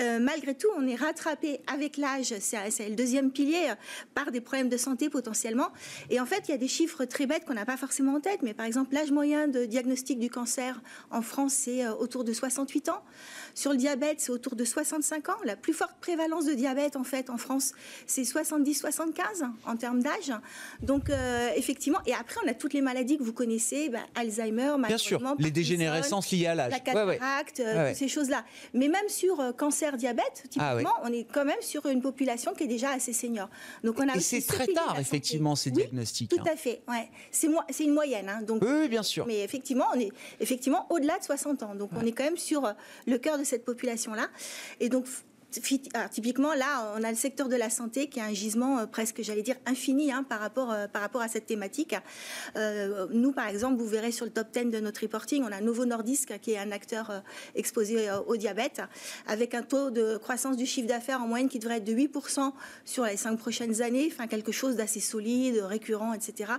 Euh, malgré tout, on est rattrapé avec l'âge, c'est le deuxième pilier, euh, par des problèmes de santé potentiellement. Et en fait, il y a des chiffres très bêtes qu'on n'a pas forcément en tête, mais par exemple, l'âge moyen de diagnostic du cancer en France, c'est euh, autour de 68 ans. Sur le diabète, c'est autour de 65 ans. La plus forte prévalence de diabète, en fait, en France, c'est 70-75 en termes d'âge. Donc, effectivement, et après, on a toutes les maladies que vous connaissez, bah, Alzheimer, Bien sûr, les dégénérescences liées à l'âge. La cataracte, euh, ces choses-là. Mais même sur euh, cancer, diabète, ah typiquement, on est quand même sur une population qui est déjà assez senior. Donc, on a Et c'est très tard, effectivement, ces diagnostics. Tout hein. à fait, ouais. C'est une moyenne. Hein, donc, oui, bien sûr. Mais effectivement, on est effectivement au-delà de 60 ans. Donc, on est quand même sur euh, le cœur de cette population-là. Et donc, typiquement, là, on a le secteur de la santé qui a un gisement euh, presque, j'allais dire, infini hein, par, rapport, euh, par rapport à cette thématique. Euh, nous, par exemple, vous verrez sur le top 10 de notre reporting, on a Novo Nordisk qui est un acteur exposé au diabète, avec un taux de croissance du chiffre d'affaires en moyenne qui devrait être de 8% sur les cinq prochaines années, enfin quelque chose d'assez solide, récurrent, etc.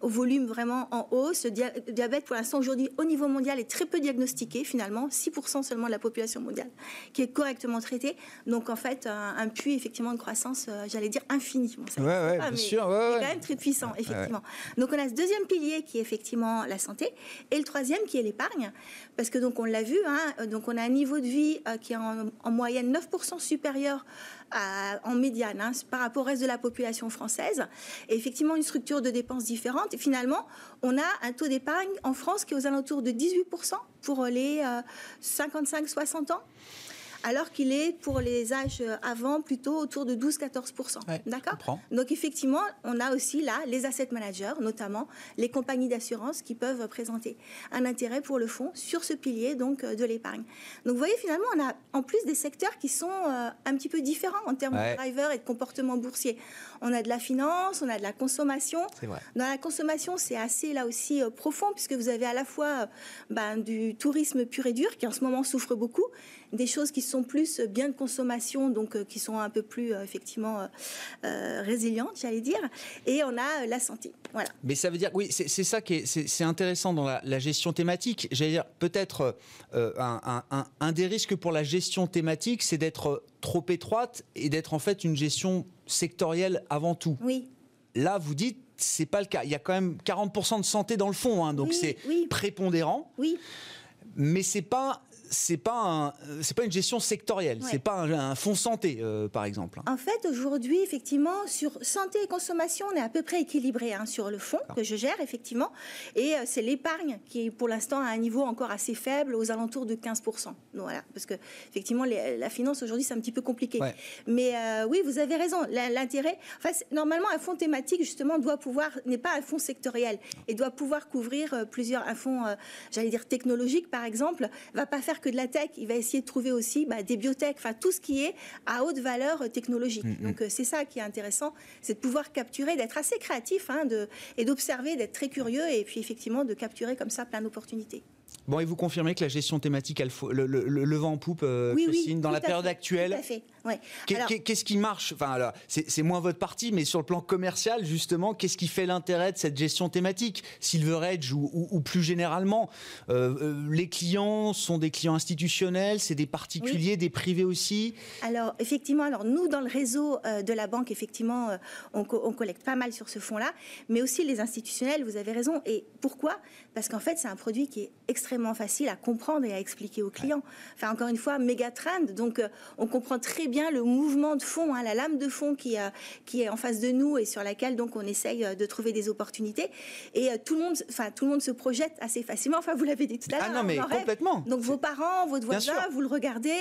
Au volume vraiment en hausse. Le diabète, pour l'instant, aujourd'hui, au niveau mondial, est très peu diagnostiqué, finalement, 6% seulement de la population mondiale qui est correctement traitée. Donc en fait, un, puits effectivement de croissance, euh, j'allais dire infini. Bon, ouais, bien sûr. quand même très puissant, effectivement. Donc on a ce deuxième pilier qui est effectivement la santé et le troisième qui est l'épargne. Parce que donc on l'a vu, hein, donc on a un niveau de vie euh, qui est en, moyenne 9% supérieur en médiane hein, par rapport au reste de la population française. Et effectivement, une structure de dépenses différente. Et finalement, on a un taux d'épargne en France qui est aux alentours de 18% pour les 55-60 euh, ans alors qu'il est pour les âges avant plutôt autour de 12-14%. D'accord Donc effectivement, on a aussi là les asset managers, notamment les compagnies d'assurance qui peuvent présenter un intérêt pour le fonds sur ce pilier donc de l'épargne. Donc vous voyez finalement, on a en plus des secteurs qui sont un petit peu différents en termes de driver et de comportement boursier. On a de la finance, on a de la consommation. Dans la consommation, c'est assez là aussi profond puisque vous avez à la fois ben, du tourisme pur et dur qui en ce moment souffre beaucoup, des choses qui sont plus bien de consommation, donc euh, qui sont un peu plus euh, effectivement euh, résilientes, j'allais dire, et on a la santé. Voilà. Mais ça veut dire, oui, c'est ça qui est, c'est intéressant dans la, gestion thématique. J'allais dire, peut-être un, un, des risques pour la gestion thématique, c'est d'être trop étroite et d'être en fait une gestion sectorielle avant tout. Oui. Là, vous dites, c'est pas le cas. Il y a quand même 40% de santé dans le fond, hein, donc c'est prépondérant. Oui. Mais c'est pas c'est pas c'est pas une gestion sectorielle, c'est pas un, fonds santé euh, par exemple. En fait, aujourd'hui, effectivement, sur santé et consommation, on est à peu près équilibré hein, sur le fonds que je gère effectivement, et euh, c'est l'épargne qui est pour l'instant à un niveau encore assez faible, aux alentours de 15% Voilà, parce que effectivement, la finance aujourd'hui c'est un petit peu compliqué. Mais euh, oui, vous avez raison. L'intérêt, enfin, normalement, un fonds thématique justement doit pouvoir n'est pas un fonds sectoriel et doit pouvoir couvrir plusieurs un fonds, j'allais dire technologique par exemple, va pas faire que de la tech, il va essayer de trouver aussi bah, des biotech, enfin tout ce qui est à haute valeur technologique. Mm, mm. Donc euh, c'est ça qui est intéressant, c'est de pouvoir capturer, d'être assez créatif hein, de, et d'observer, d'être très curieux et puis effectivement de capturer comme ça plein d'opportunités. Bon, et vous confirmez que la gestion thématique, elle, le, le, vent en poupe, euh, dans la période actuelle, Qu'est-ce qui marche? Enfin, c'est moins votre partie, mais sur le plan commercial, justement, qu'est-ce qui fait l'intérêt de cette gestion thématique? Silver Edge ou, plus généralement, euh, euh, les clients sont des clients institutionnels, c'est des particuliers, des privés aussi? Alors effectivement, alors nous dans le réseau euh, de la banque, effectivement, on, collecte pas mal sur ce fonds-là, mais aussi les institutionnels. Vous avez raison. Et pourquoi? Parce qu'en fait, c'est un produit qui est extrêmement facile à comprendre et à expliquer aux clients. Enfin, encore une fois, méga trend. Donc, on comprend très bien le mouvement de fond, hein, la lame de fond qui, euh, qui est en face de nous et sur laquelle donc on essaye euh, de trouver des opportunités. Et euh, tout le monde, enfin tout le monde se projette assez facilement. Enfin, vous l'avez dit tout à l'heure. Ah non, hein, mais complètement. Donc vos parents, votre voisin, vous le regardez,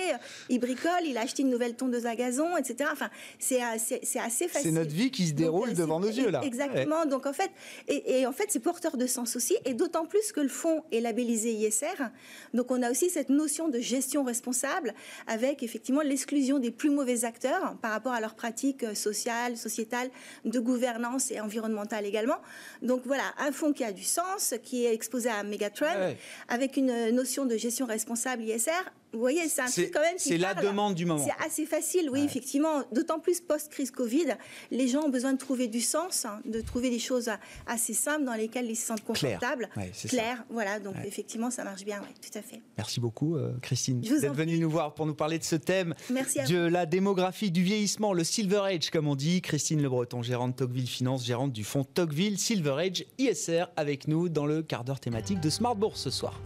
il bricole, il a acheté une nouvelle tondeuse à gazon, etc. Enfin, c'est assez, facile. C'est notre vie qui se déroule devant nos yeux là. Exactement. Donc en fait, et, et en fait, c'est porteur de sens aussi, et d'autant plus que le fonds est labellisé ISR. Donc on a aussi cette notion de gestion responsable avec effectivement l'exclusion des plus mauvais acteurs par rapport à leurs pratiques euh, sociales, sociétales, de gouvernance et environnementale également. Donc voilà, un fonds qui a du sens, qui est exposé à Megatrend, avec une notion de gestion responsable ISR, vous voyez, c'est un truc quand même C'est la demande du moment. C'est assez facile, oui, effectivement. D'autant plus post-crise Covid, les gens ont besoin de trouver du sens, hein, de trouver des choses assez simples dans lesquelles ils se sentent confortables. Clair, voilà. Donc effectivement, ça marche bien, oui, tout à fait. Merci beaucoup, euh, Christine, d'être venue nous voir pour nous parler de ce thème Merci de la démographie, du vieillissement, le Silver Age, comme on dit. Christine Le Breton, gérante Tocqueville Finance, gérante du fonds Tocqueville Silver Age ISR, avec nous dans le quart d'heure thématique de Smart Bourse ce soir.